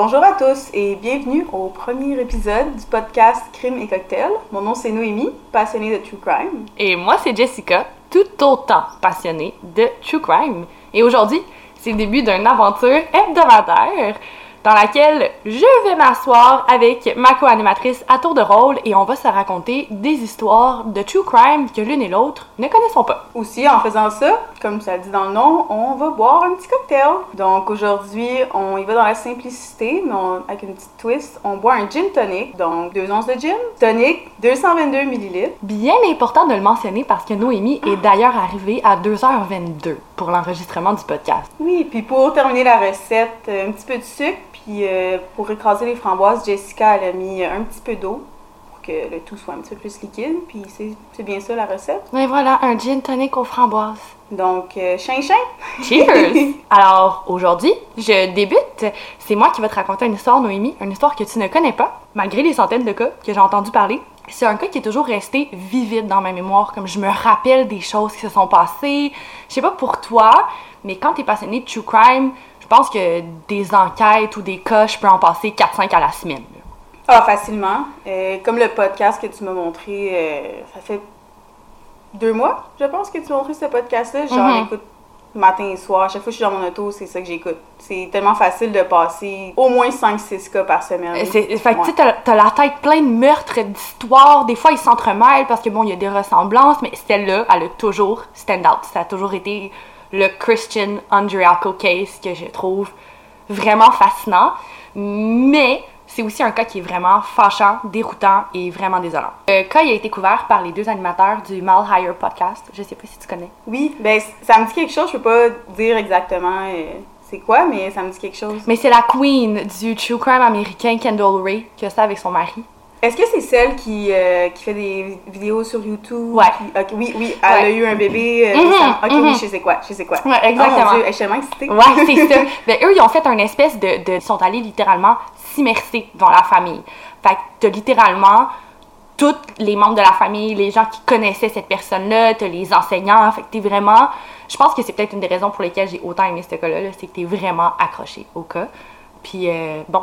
Bonjour à tous et bienvenue au premier épisode du podcast Crime et Cocktail. Mon nom c'est Noémie, passionnée de True Crime. Et moi, c'est Jessica, tout autant passionnée de True Crime. Et aujourd'hui, c'est le début d'une aventure hebdomadaire dans laquelle je vais m'asseoir avec ma co-animatrice à tour de rôle et on va se raconter des histoires de true crime que l'une et l'autre ne connaissons pas. Aussi, en faisant ça, comme ça le dit dans le nom, on va boire un petit cocktail. Donc aujourd'hui, on y va dans la simplicité, mais on- avec une petite twist. On boit un gin tonic, donc deux onces de gin, tonic, 222 ml. Bien important de le mentionner parce que Noémie est d'ailleurs arrivée à 2h22 pour l'enregistrement du podcast. Oui, puis pour terminer la recette, euh, un petit peu de sucre, puis euh, pour écraser les framboises, Jessica elle a mis un petit peu d'eau que le tout soit un petit peu plus liquide, puis c'est bien ça la recette. Et voilà, un gin tonic aux framboises. Donc, euh, chin chin! Cheers! Alors, aujourd'hui, je débute. C'est moi qui vais te raconter une histoire, Noémie, une histoire que tu ne connais pas, malgré les centaines de cas que j'ai entendu parler. C'est un cas qui est toujours resté vivide dans ma mémoire, comme je me rappelle des choses qui se sont passées. Je sais pas pour toi, mais quand tu es passionné de true crime, je pense que des enquêtes ou des cas, je peux en passer 4-5 à la semaine. Ah, facilement. Euh, comme le podcast que tu m'as montré, euh, ça fait deux mois, je pense, que tu m'as montré ce podcast-là. Genre, Mhm. j'écoute matin et soir. Chaque fois que je suis dans mon auto, c'est ça que j'écoute. C'est tellement facile de passer au moins 5-6 cas par semaine. Euh, Fait que Ouais. tu sais, t'as- t'as la tête pleine de meurtres, d'histoires. Des fois, ils s'entremêlent parce que bon, il y a des ressemblances, mais celle-là, elle a toujours stand out. Ça a toujours été le Christian Andriaco case que je trouve vraiment fascinant. Mais c'est aussi un cas qui est vraiment fâchant, déroutant et vraiment désolant. Le cas il a été couvert par les deux animateurs du Mal Higher podcast. Je sais pas si tu connais. Oui, ben ça me dit quelque chose. Je peux pas dire exactement euh, c'est quoi, mais ça me dit quelque chose. Mais c'est la queen du true crime américain Kendall Ray qui a ça avec son mari. Est-ce que c'est celle qui, euh, qui fait des vidéos sur YouTube? Ouais. Qui- oui, oui, elle a eu un bébé. euh, Mhm, récemment. ok, oui, je sais quoi, je sais quoi. Ouais, Oh mon exactement. Dieu, je suis tellement excitée. Ouais, c'est ça. Ben, eux, ils ont fait un espèce de, de- Ils sont allés littéralement s'immerser dans la famille. Fait que t'as littéralement tous les membres de la famille, les gens qui connaissaient cette personne-là, t'as les enseignants. Fait que t'es vraiment. Je pense que c'est peut-être une des raisons pour lesquelles j'ai autant aimé ce cas-là, là, c'est que t'es vraiment accroché au cas. Puis, euh, bon.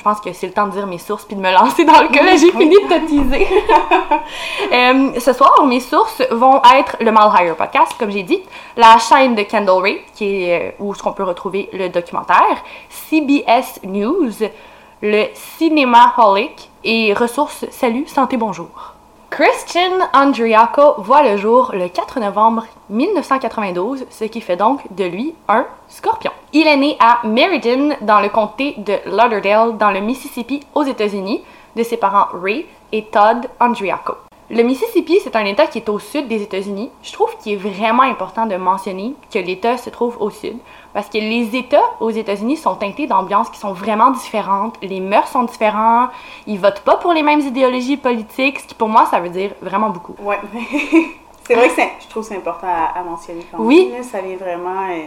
Je pense que c'est le temps de dire mes sources puis de me lancer dans le cas. Là, j'ai fini de te teaser. Euh, ce soir, mes sources vont être le Mal Higher Podcast, comme j'ai dit, la chaîne de Kendall Ray, qui est euh, où qu'on peut retrouver le documentaire, CBS News, le Cinéma Holic et ressources Salut, Santé, Bonjour. Christian Andriaco voit le jour le 4 novembre 1992, ce qui fait donc de lui un scorpion. Il est né à Meriden, dans le comté de Lauderdale, dans le Mississippi, aux États-Unis, de ses parents Ray et Todd Andriaco. Le Mississippi, c'est un État qui est au sud des États-Unis. Je trouve qu'il est vraiment important de mentionner que l'État se trouve au sud, parce que les États aux États-Unis sont teintés d'ambiances qui sont vraiment différentes. Les mœurs sont différents. Ils votent pas pour les mêmes idéologies politiques, ce qui pour moi, ça veut dire vraiment beaucoup. Ouais. c'est vrai que c'est- je trouve c'est important à, à mentionner quand Oui. même. là. Ça vient vraiment euh,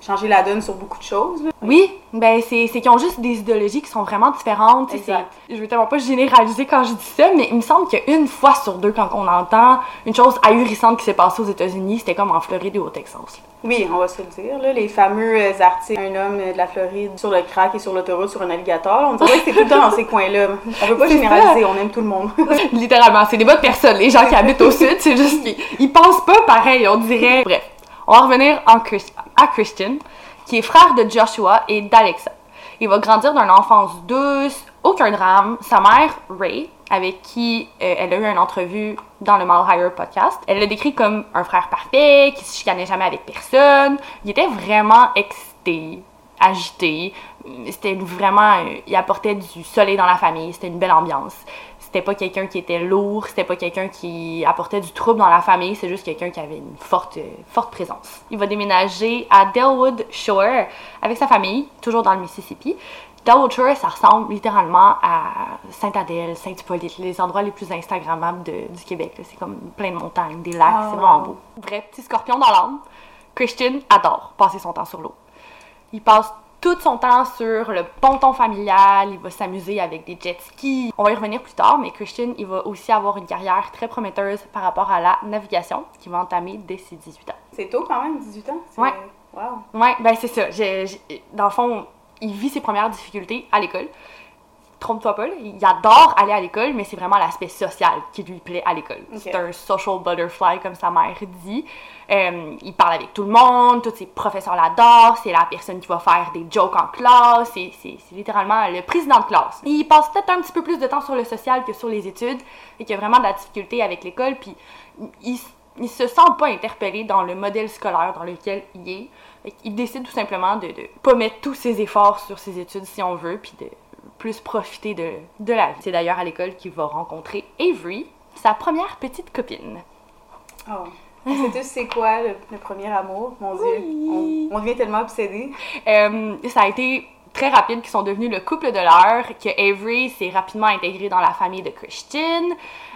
changer la donne sur beaucoup de choses. là. Oui, ben c'est qu'ils ont juste des idéologies qui sont vraiment différentes. Exact. Je veux tellement pas généraliser quand je dis ça, mais il me semble qu'une fois sur deux, quand on entend une chose ahurissante qui s'est passée aux États-Unis, c'était comme en Floride ou au Texas. Oui, on va se le dire. Là, les fameux euh, articles, un homme de la Floride sur le crack et sur l'autoroute sur un alligator. On dirait que c'est tout le temps dans ces coins-là. On peut pas généraliser, on aime tout le monde. Littéralement, c'est des bonnes personnes, les gens qui habitent au sud, c'est juste qu'ils ils pensent pas pareil, on dirait. Bref, on va revenir en à Christian, qui est frère de Joshua et d'Alexa. Il va grandir d'une enfance douce, aucun drame. Sa mère, Ray, avec qui euh, elle a eu une entrevue dans le Mal Higher podcast, elle le décrit comme un frère parfait, qui se chicanait jamais avec personne. Il était vraiment excité, agité. C'était vraiment, euh, il apportait du soleil dans la famille. C'était une belle ambiance. C'était pas quelqu'un qui était lourd, c'était pas quelqu'un qui apportait du trouble dans la famille, c'est juste quelqu'un qui avait une forte, euh, forte présence. Il va déménager à Delwood Shore avec sa famille, toujours dans le Mississippi. Delwood Shore, ça ressemble littéralement à Saint-Adèle, Saint-Hippolyte, les endroits les plus Instagrammables de- du Québec. C'est comme plein de montagnes, des lacs, Ah, c'est vraiment wow. beau. Vrai petit scorpion dans l'âme. Christian adore passer son temps sur l'eau. Il passe tout son temps sur le ponton familial, il va s'amuser avec des jet skis. On va y revenir plus tard, mais Christian, il va aussi avoir une carrière très prometteuse par rapport à la navigation, qui va entamer dès ses 18 ans. C'est tôt quand même, 18 ans? Ouais. Wow. Ouais, ben c'est ça. Dans le fond, il vit ses premières difficultés à l'école. Trompe-toi pas, il adore aller à l'école, mais c'est vraiment l'aspect social qui lui plaît à l'école. C'est un social butterfly, comme sa mère dit. Euh, il parle avec tout le monde, tous ses professeurs l'adorent, c'est la personne qui va faire des jokes en classe, c'est, c'est- c'est littéralement le président de classe. Il passe peut-être un petit peu plus de temps sur le social que sur les études, et qu'il a vraiment de la difficulté avec l'école, puis il, il se sent pas interpellé dans le modèle scolaire dans lequel il est. Qu'il décide tout simplement de, de pas mettre tous ses efforts sur ses études si on veut, puis de plus profiter de, de la vie. C'est d'ailleurs à l'école qu'il va rencontrer Avery, sa première petite copine. Oh. On sait tous c'est quoi le, le premier amour, mon Dieu. Oui. On, on devient tellement obsédés. Euh, ça a été très rapide qu'ils sont devenus le couple de l'heure, que Avery s'est rapidement intégré dans la famille de Christian.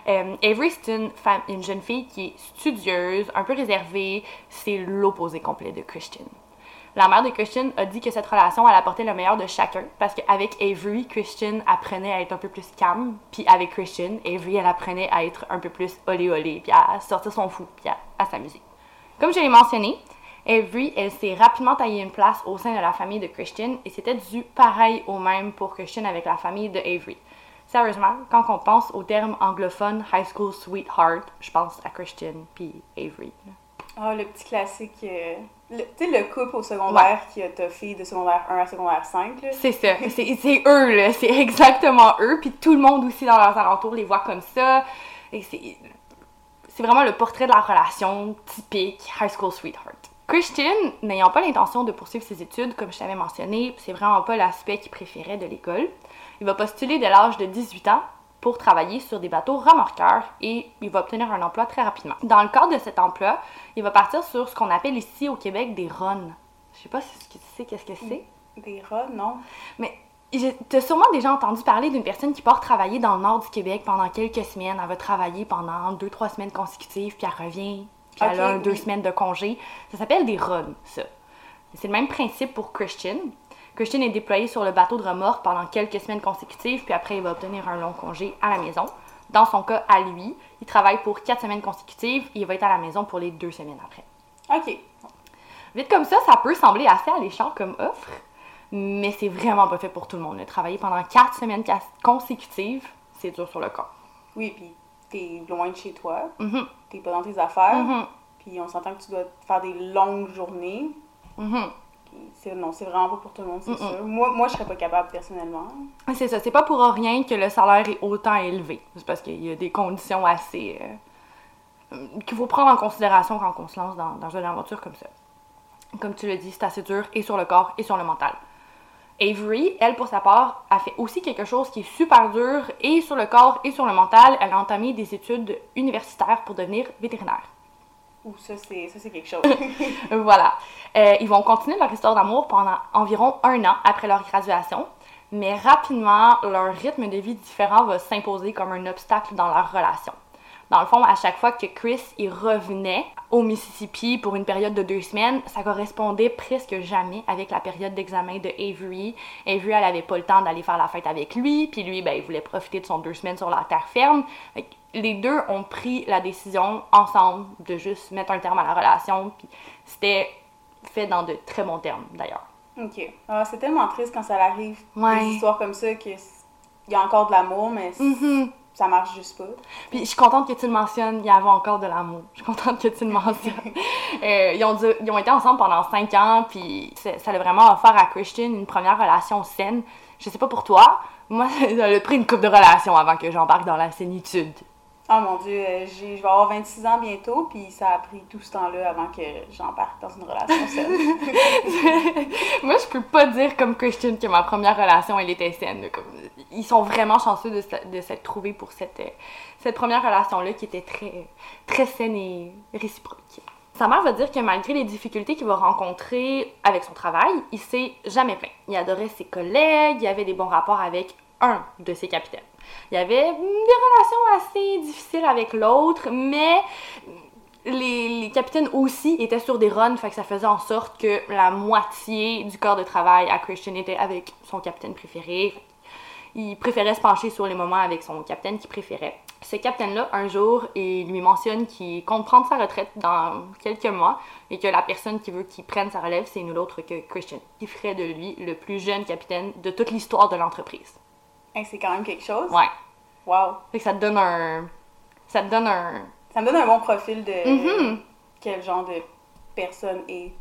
Euh, Avery, c'est une, femme- une jeune fille qui est studieuse, un peu réservée. C'est l'opposé complet de Christian. La mère de Christian a dit que cette relation, elle apportait le meilleur de chacun, parce qu'avec Avery, Christian apprenait à être un peu plus calme, puis avec Christian, Avery, elle apprenait à être un peu plus olé olé, puis à sortir son fou, puis à, s'amuser. Comme je l'ai mentionné, Avery, elle s'est rapidement taillée une place au sein de la famille de Christian et c'était dû pareil au même pour Christian avec la famille de Avery. Sérieusement, quand on pense au terme anglophone high school sweetheart, je pense à Christian puis Avery. Ah, le petit classique. euh, le- tu sais, le couple au secondaire qui a toffé de secondaire 1 à secondaire 5. Là. C'est ça, c'est c'est eux là, c'est exactement eux puis tout le monde aussi dans leurs alentours les voit comme ça et c'est c'est vraiment le portrait de la relation typique high school sweetheart. Christian, n'ayant pas l'intention de poursuivre ses études, comme je t'avais mentionné, c'est vraiment pas l'aspect qu'il préférait de l'école. Il va postuler dès l'âge de 18 ans pour travailler sur des bateaux remorqueurs et il va obtenir un emploi très rapidement. Dans le cadre de cet emploi, il va partir sur ce qu'on appelle ici au Québec des runs. Je sais pas si tu sais qu'est-ce que c'est. Des rats, non? Mais j'ai- t'as sûrement déjà entendu parler d'une personne qui part travailler dans le nord du Québec pendant quelques semaines. Elle va travailler pendant deux, trois semaines consécutives, puis elle revient, puis elle a deux semaines de congé. Ça s'appelle des runs, ça. C'est le même principe pour Christian. Christian est déployé sur le bateau de remorque pendant quelques semaines consécutives, puis après il va obtenir un long congé à la maison. Dans son cas, à lui, il travaille pour quatre semaines consécutives et il va être à la maison pour les deux semaines après. Ok. Vite comme ça, ça peut sembler assez alléchant comme offre, mais c'est vraiment pas fait pour tout le monde. Travailler pendant quatre semaines consécutives, c'est dur sur le corps. Oui, puis t'es loin de chez toi, Mhm, t'es pas dans tes affaires, mhm, puis on s'entend que tu dois faire des longues journées. mhm. C'est- Non, c'est vraiment pas pour tout le monde, c'est sûr. Moi, moi, je serais pas capable personnellement. C'est ça, c'est pas pour rien que le salaire est autant élevé. C'est parce qu'il y a des conditions assez. euh, qu'il faut prendre en considération quand on se lance dans, dans une aventure comme ça. Comme tu l'as dit, c'est assez dur et sur le corps et sur le mental. Avery, elle, pour sa part, a fait aussi quelque chose qui est super dur et sur le corps et sur le mental. Elle a entamé des études universitaires pour devenir vétérinaire. Ouh, ça, c'est ça, c'est quelque chose. Voilà. Euh, ils vont continuer leur histoire d'amour pendant environ un an après leur graduation, mais rapidement, leur rythme de vie différent va s'imposer comme un obstacle dans leur relation. Dans le fond, à chaque fois que Chris y revenait au Mississippi pour une période de deux semaines, ça correspondait presque jamais avec la période d'examen de Avery. Avery, elle avait pas le temps d'aller faire la fête avec lui, puis lui, ben, il voulait profiter de son deux semaines sur la terre ferme. Les deux ont pris la décision ensemble de juste mettre un terme à la relation, puis c'était fait dans de très bons termes d'ailleurs. ok. Ah, c'est tellement triste quand ça arrive, Ouais. des histoires comme ça, qu'il y a encore de l'amour, mais Mhm. ça marche juste pas. Puis je suis contente que tu le mentionnes, il y avait encore de l'amour. Je suis contente que tu le mentionnes. Euh, ils, ont dû- ils ont été ensemble pendant cinq ans, puis ça ça a vraiment offert à Christian une première relation saine. Je sais pas pour toi, moi, ça a pris une coupe de relations avant que j'embarque dans la sénitude. Oh mon dieu, euh, je vais avoir 26 ans bientôt, puis ça a pris tout ce temps-là avant que j'embarque dans une relation saine. Moi, je peux pas dire comme Christian que ma première relation, elle était saine. comme- ils sont vraiment chanceux de, se- de s'être trouvés pour cette, euh, cette première relation-là qui était très, très saine et réciproque. Sa mère va dire que malgré les difficultés qu'il va rencontrer avec son travail, il s'est jamais plaint. Il adorait ses collègues, il avait des bons rapports avec un de ses capitaines. Il y avait des relations assez difficiles avec l'autre, mais les, les capitaines aussi étaient sur des runs, fait que ça faisait en sorte que la moitié du corps de travail à Christian était avec son capitaine préféré. Il préférait se pencher sur les moments avec son capitaine qu'il préférait. Ce capitaine-là, un jour, il lui mentionne qu'il compte prendre sa retraite dans quelques mois et que la personne qui veut qu'il prenne sa relève, c'est nul autre que Christian, qui ferait de lui le plus jeune capitaine de toute l'histoire de l'entreprise. Hey, c'est quand même quelque chose. Ouais. Wow. Fait que ça te donne un. Ça te donne un. Ça me donne un bon profil de Mhm. quel genre de personne est.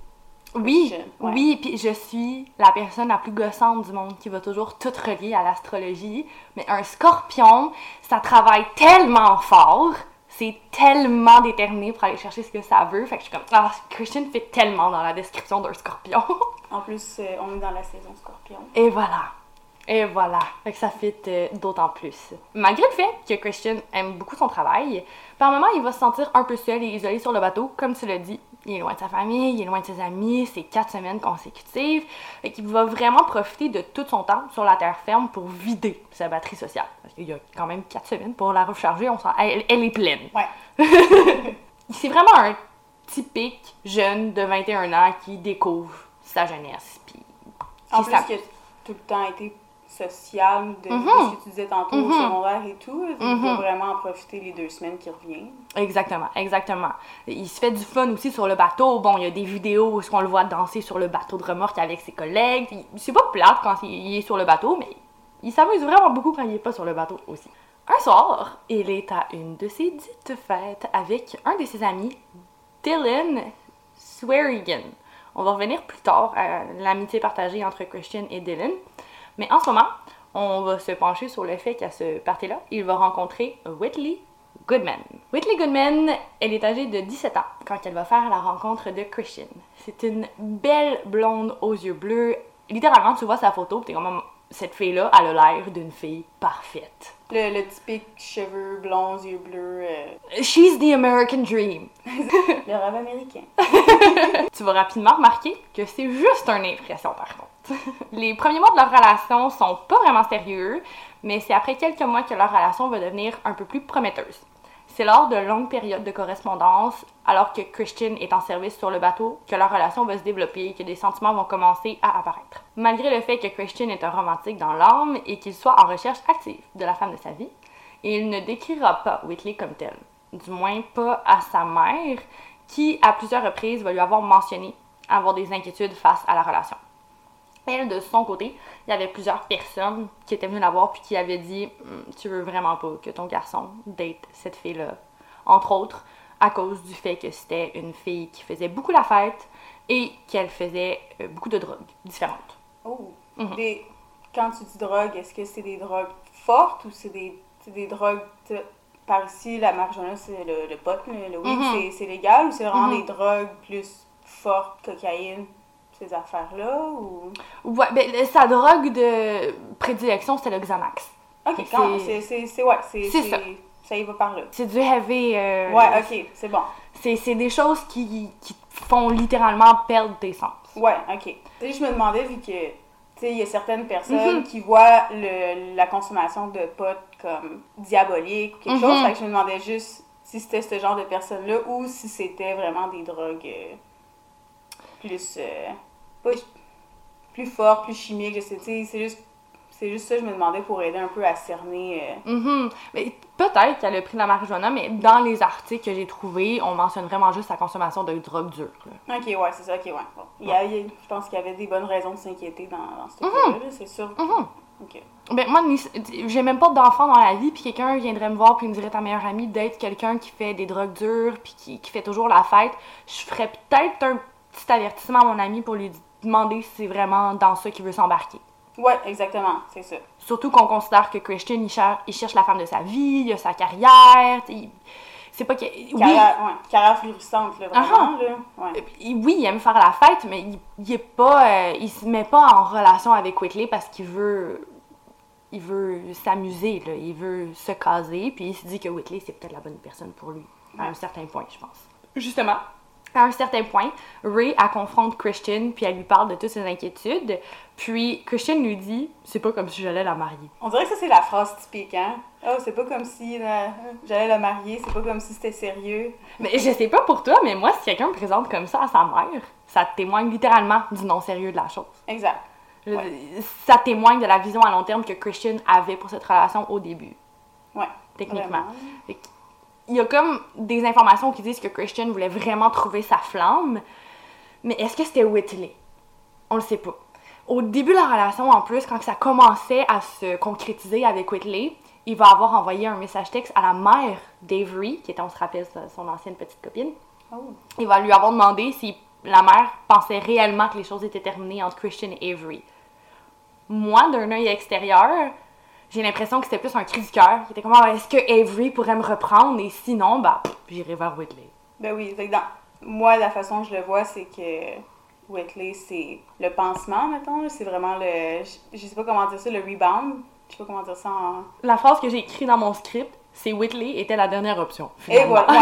Oui, ouais. oui, puis je suis la personne la plus gossante du monde qui va toujours tout relier à l'astrologie. Mais un scorpion, ça travaille tellement fort, c'est tellement déterminé pour aller chercher ce que ça veut. Fait que je suis comme, ah, Christian fait tellement dans la description d'un scorpion. En plus, euh, on est dans la saison scorpion. Et voilà. Et voilà. Fait que ça fit euh, d'autant plus. Malgré le fait que Christian aime beaucoup son travail, par moments, il va se sentir un peu seul et isolé sur le bateau, comme tu l'as dit. Il est loin de sa famille, il est loin de ses amis, c'est quatre semaines consécutives. Fait qu'il va vraiment profiter de tout son temps sur la terre ferme pour vider sa batterie sociale. Parce qu'il y a quand même quatre semaines pour la recharger, on elle, elle est pleine. Ouais. C'est vraiment un typique jeune de 21 ans qui découvre sa jeunesse. Puis En plus, s'app- qui a tout le temps été social, de, de Mhm. ce que tu disais tantôt au Mhm. secondaire et tout. Il Mhm. va vraiment en profiter les deux semaines qui reviennent. Exactement, exactement. Il se fait du fun aussi sur le bateau. Bon, il y a des vidéos où on le voit danser sur le bateau de remorque avec ses collègues. Il- C'est pas plate quand il est sur le bateau, mais il s'amuse vraiment beaucoup quand il est pas sur le bateau aussi. Un soir, il est à une de ses dites fêtes avec un de ses amis, Dylan Swearigan. On va revenir plus tard à l'amitié partagée entre Christian et Dylan. Mais en ce moment, on va se pencher sur le fait qu'à ce party-là, il va rencontrer Whitley Goodman. Whitley Goodman, elle est âgée de 17 ans quand elle va faire la rencontre de Christian. C'est une belle blonde aux yeux bleus. Littéralement, tu vois sa photo, t'es comme cette fille-là, elle a l'air d'une fille parfaite. Le, le typique cheveux blonds, yeux bleus, euh, She's the American Dream. le rêve américain. Tu vas rapidement remarquer que c'est juste une impression par contre. Les premiers mois de leur relation sont pas vraiment sérieux, mais c'est après quelques mois que leur relation va devenir un peu plus prometteuse. C'est lors de longues périodes de correspondance, alors que Christian est en service sur le bateau, que leur relation va se développer et que des sentiments vont commencer à apparaître. Malgré le fait que Christian est un romantique dans l'âme et qu'il soit en recherche active de la femme de sa vie, il ne décrira pas Whitley comme telle. Du moins pas à sa mère, qui à plusieurs reprises va lui avoir mentionné avoir des inquiétudes face à la relation. Elle, de son côté, il y avait plusieurs personnes qui étaient venues la voir puis qui avaient dit Hum, Tu veux vraiment pas que ton garçon date cette fille-là. Entre autres, à cause du fait que c'était une fille qui faisait beaucoup la fête et qu'elle faisait euh, beaucoup de drogues différentes. Oh. Mhm. Des, quand tu dis drogue, est-ce que c'est des drogues fortes ou c'est des, des drogues. Par ici, la marijuana, c'est le, le pot, le, weed, Mhm. c'est- c'est légal ou c'est vraiment Mhm. des drogues plus fortes, cocaïne, ces affaires-là ou? Ouais, ben, sa drogue de prédilection, c'était le Xanax. Ok, C'est- ouais, c'est. Ça. Ça y va par là. C'est du heavy. euh, Ouais, ok, c'est bon. c'est, des choses qui, qui font littéralement perdre tes sens. Ouais, ok. Tu je me demandais, vu que, tu sais, il y a certaines personnes Mhm. qui voient le, la consommation de pot comme diabolique ou quelque Mhm. chose, fait que je me demandais juste si c'était ce genre de personnes-là ou si c'était vraiment des drogues euh, plus, euh, pas- plus fortes, plus chimiques, je sais, tu sais, c'est juste, c'est juste ça, je me demandais pour aider un peu à cerner. euh, Mhm. Mais peut-être qu'elle a pris de la marijuana, mais dans les articles que j'ai trouvés, on mentionne vraiment juste sa consommation de drogue dure. là. Ok, ouais, c'est ça, ok, ouais. Bon. Il y a- il y a- je pense qu'il y avait des bonnes raisons de s'inquiéter dans, dans ce Mhm. cas-là, là, c'est sûr. Ok. Ben, moi, j'ai même pas d'enfant dans la vie, puis quelqu'un viendrait me voir, puis me dirait ta meilleure amie d'être quelqu'un qui fait des drogues dures, puis qui, qui fait toujours la fête. Je ferais peut-être un petit avertissement à mon ami pour lui demander si c'est vraiment dans ça qu'il veut s'embarquer. Ouais, exactement, c'est ça. Surtout qu'on considère que Christian, il, cher- il cherche la femme de sa vie, il a sa carrière, il- c'est pas que... Oui, Carrière, ouais, carrière florissante, là, vraiment, là. Ouais. il- oui, il aime faire la fête, mais il, il est pas... euh, il se met pas en relation avec Whitley parce qu'il veut... Il veut s'amuser, là. Il veut se caser, puis il se dit que Whitley, c'est peut-être la bonne personne pour lui. À un certain point, je pense. Justement, à un certain point, Ray, elle confronte Christian, puis elle lui parle de toutes ses inquiétudes. Puis Christian lui dit « C'est pas comme si j'allais la marier. » On dirait que ça, c'est la phrase typique, hein? Oh, c'est pas comme si euh, j'allais la marier, c'est pas comme si c'était sérieux. Mais je sais pas pour toi, mais moi, si quelqu'un me présente comme ça à sa mère, ça témoigne littéralement du non-sérieux de la chose. Exact. Ça témoigne de la vision à long terme que Christian avait pour cette relation au début. Ouais. techniquement. Il y a comme des informations qui disent que Christian voulait vraiment trouver sa flamme, mais est-ce que c'était Whitley? On le sait pas. Au début de la relation, en plus, quand ça commençait à se concrétiser avec Whitley, il va avoir envoyé un message texte à la mère d'Avery, qui était, on se rappelle, son ancienne petite copine. Oh. Il va lui avoir demandé si la mère pensait réellement que les choses étaient terminées entre Christian et Avery. Moi, d'un œil extérieur, j'ai l'impression que c'était plus un cri du cœur. qui était comme, Ah, est-ce que Avery pourrait me reprendre? Et sinon, bah, pff, j'irai vers Whitley. Ben oui, dans... moi, la façon que je le vois, c'est que Whitley, c'est le pansement, mettons. C'est vraiment le. Je, je sais pas comment dire ça, le rebound. Je sais pas comment dire ça en. La phrase que j'ai écrite dans mon script, c'est Whitley était la dernière option. Et voilà.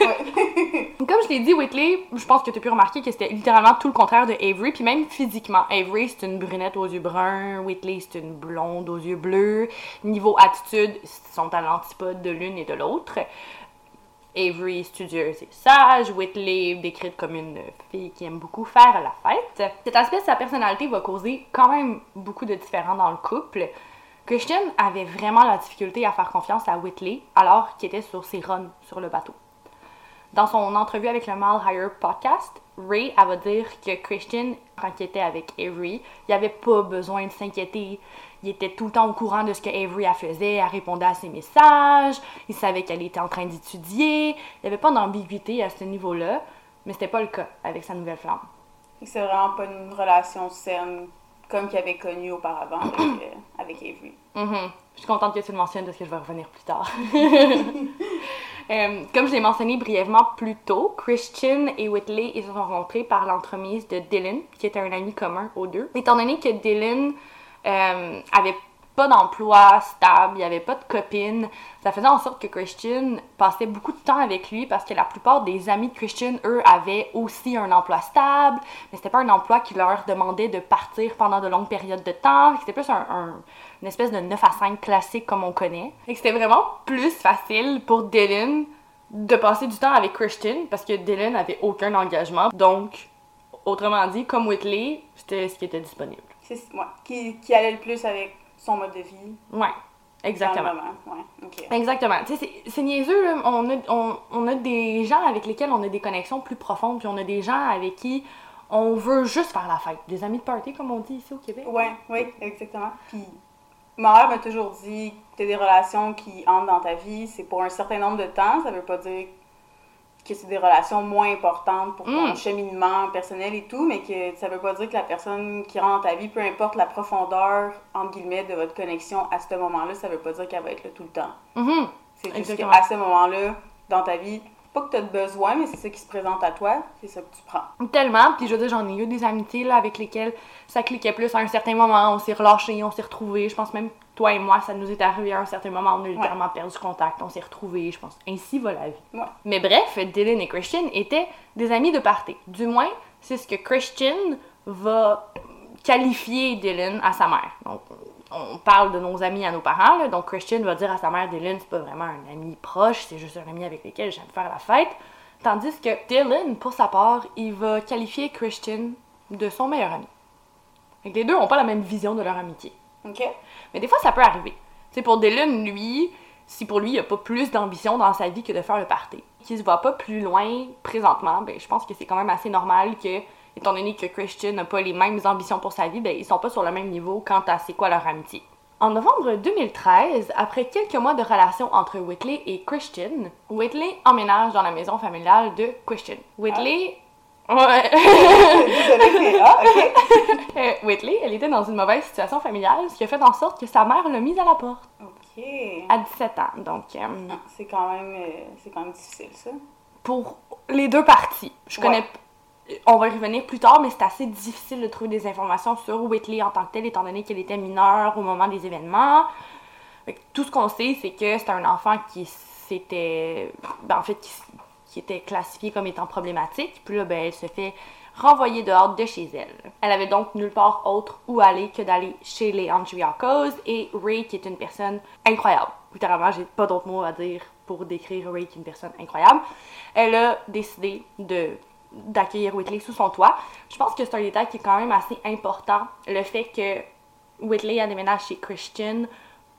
Ouais. Comme je l'ai dit, Whitley, je pense que tu as pu remarquer que c'était littéralement tout le contraire de Avery, puis même physiquement. Avery, c'est une brunette aux yeux bruns, Whitley, c'est une blonde aux yeux bleus. Niveau attitude, ils sont à l'antipode de l'une et de l'autre. Avery, studieuse et sage, Whitley, décrite comme une fille qui aime beaucoup faire la fête. Cet aspect de sa personnalité va causer quand même beaucoup de différends dans le couple. Christian avait vraiment la difficulté à faire confiance à Whitley alors qu'il était sur ses runs sur le bateau. Dans son entrevue avec le Mal Higher podcast, Ray elle va dire que Christian, quand il était avec Avery, il avait pas besoin de s'inquiéter. Il était tout le temps au courant de ce que Avery elle faisait, elle répondait à ses messages, il savait qu'elle était en train d'étudier. Il n'y avait pas d'ambiguïté à ce niveau-là, mais c'était pas le cas avec sa nouvelle flamme. C'est vraiment pas une relation saine comme qu'il avait connu auparavant avec, euh, avec Avery. Mhm. Je suis contente que tu le mentionnes parce que je vais revenir plus tard. Euh, comme je l'ai mentionné brièvement plus tôt, Christian et Whitley se sont rencontrés par l'entremise de Dylan, qui était un ami commun aux deux. Étant donné que Dylan euh, avait pas d'emploi stable, il avait pas de copine, ça faisait en sorte que Christian passait beaucoup de temps avec lui parce que la plupart des amis de Christian, eux, avaient aussi un emploi stable, mais c'était pas un emploi qui leur demandait de partir pendant de longues périodes de temps, c'était plus un, une espèce de 9 à 5 classique comme on connaît. Et que c'était vraiment plus facile pour Dylan de passer du temps avec Christian parce que Dylan avait aucun engagement. Donc, autrement dit, comme Whitley, c'était ce qui était disponible. C'est ouais, qui, qui allait le plus avec son mode de vie. Ouais, exactement. Ouais, ok. Exactement. C'est- c'est niaiseux, là. On a, on, on a des gens avec lesquels on a des connexions plus profondes, puis on a des gens avec qui on veut juste faire la fête. Des amis de party, comme on dit ici au Québec. Ouais, oui, exactement. Puis ma mère m'a toujours dit que des relations qui entrent dans ta vie, c'est pour un certain nombre de temps. Ça veut pas dire que c'est des relations moins importantes pour ton Mm. cheminement personnel et tout, mais que ça veut pas dire que la personne qui rentre dans ta vie, peu importe la profondeur, entre guillemets, de votre connexion à ce moment-là, ça veut pas dire qu'elle va être là tout le temps. Mhm. C'est juste qu'à ce moment-là, dans ta vie, pas que tu as besoin, mais c'est ça qui se présente à toi, c'est ça que tu prends. Tellement, puis je veux dire, j'en ai eu des amitiés là, avec lesquelles ça cliquait plus à un certain moment, on s'est relâchés, on s'est retrouvés. Je pense même, toi et moi, ça nous est arrivé à un certain moment, on a littéralement perdu contact, on s'est retrouvés, je pense. Ainsi va la vie. Ouais. Mais bref, Dylan et Christian étaient des amis de party. Du moins, c'est ce que Christian va qualifier Dylan à sa mère. Donc, on parle de nos amis à nos parents, là. donc Christian va dire à sa mère, Dylan, c'est pas vraiment un ami proche, c'est juste un ami avec lequel j'aime faire la fête. Tandis que Dylan, pour sa part, il va qualifier Christian de son meilleur ami. Que les deux n'ont pas la même vision de leur amitié. OK? Mais des fois, ça peut arriver. Tu pour Dylan, lui, si pour lui, il n'y a pas plus d'ambition dans sa vie que de faire le party, qu'il se va pas plus loin présentement, ben, je pense que c'est quand même assez normal que, étant donné que Christian n'a pas les mêmes ambitions pour sa vie, ben, ils sont pas sur le même niveau quant à c'est quoi leur amitié. En novembre 2013, après quelques mois de relation entre Whitley et Christian, Whitley emménage dans la maison familiale de Christian. Whitley... Ouais. Désolée, mais ah, OK. Euh, Whitley, elle était dans une mauvaise situation familiale, ce qui a fait en sorte que sa mère l'a mise à la porte OK. à 17 ans. Donc, euh, Ah, C'est quand même euh, c'est quand même difficile ça. pour les deux parties, je Ouais. connais. On va y revenir plus tard, mais c'est assez difficile de trouver des informations sur Whitley en tant que telle, étant donné qu'elle était mineure au moment des événements. Tout ce qu'on sait, c'est que c'est un enfant qui s'était. ben, était classifié comme étant problématique. Puis là, ben, elle se fait renvoyer dehors de chez elle. Elle avait donc nulle part autre où aller que d'aller chez les Andriakos et Ray, qui est une personne incroyable. Littéralement, j'ai pas d'autres mots à dire pour décrire Ray, qui est une personne incroyable. Elle a décidé de d'accueillir Whitley sous son toit. Je pense que c'est un détail qui est quand même assez important, le fait que Whitley a déménagé chez Christian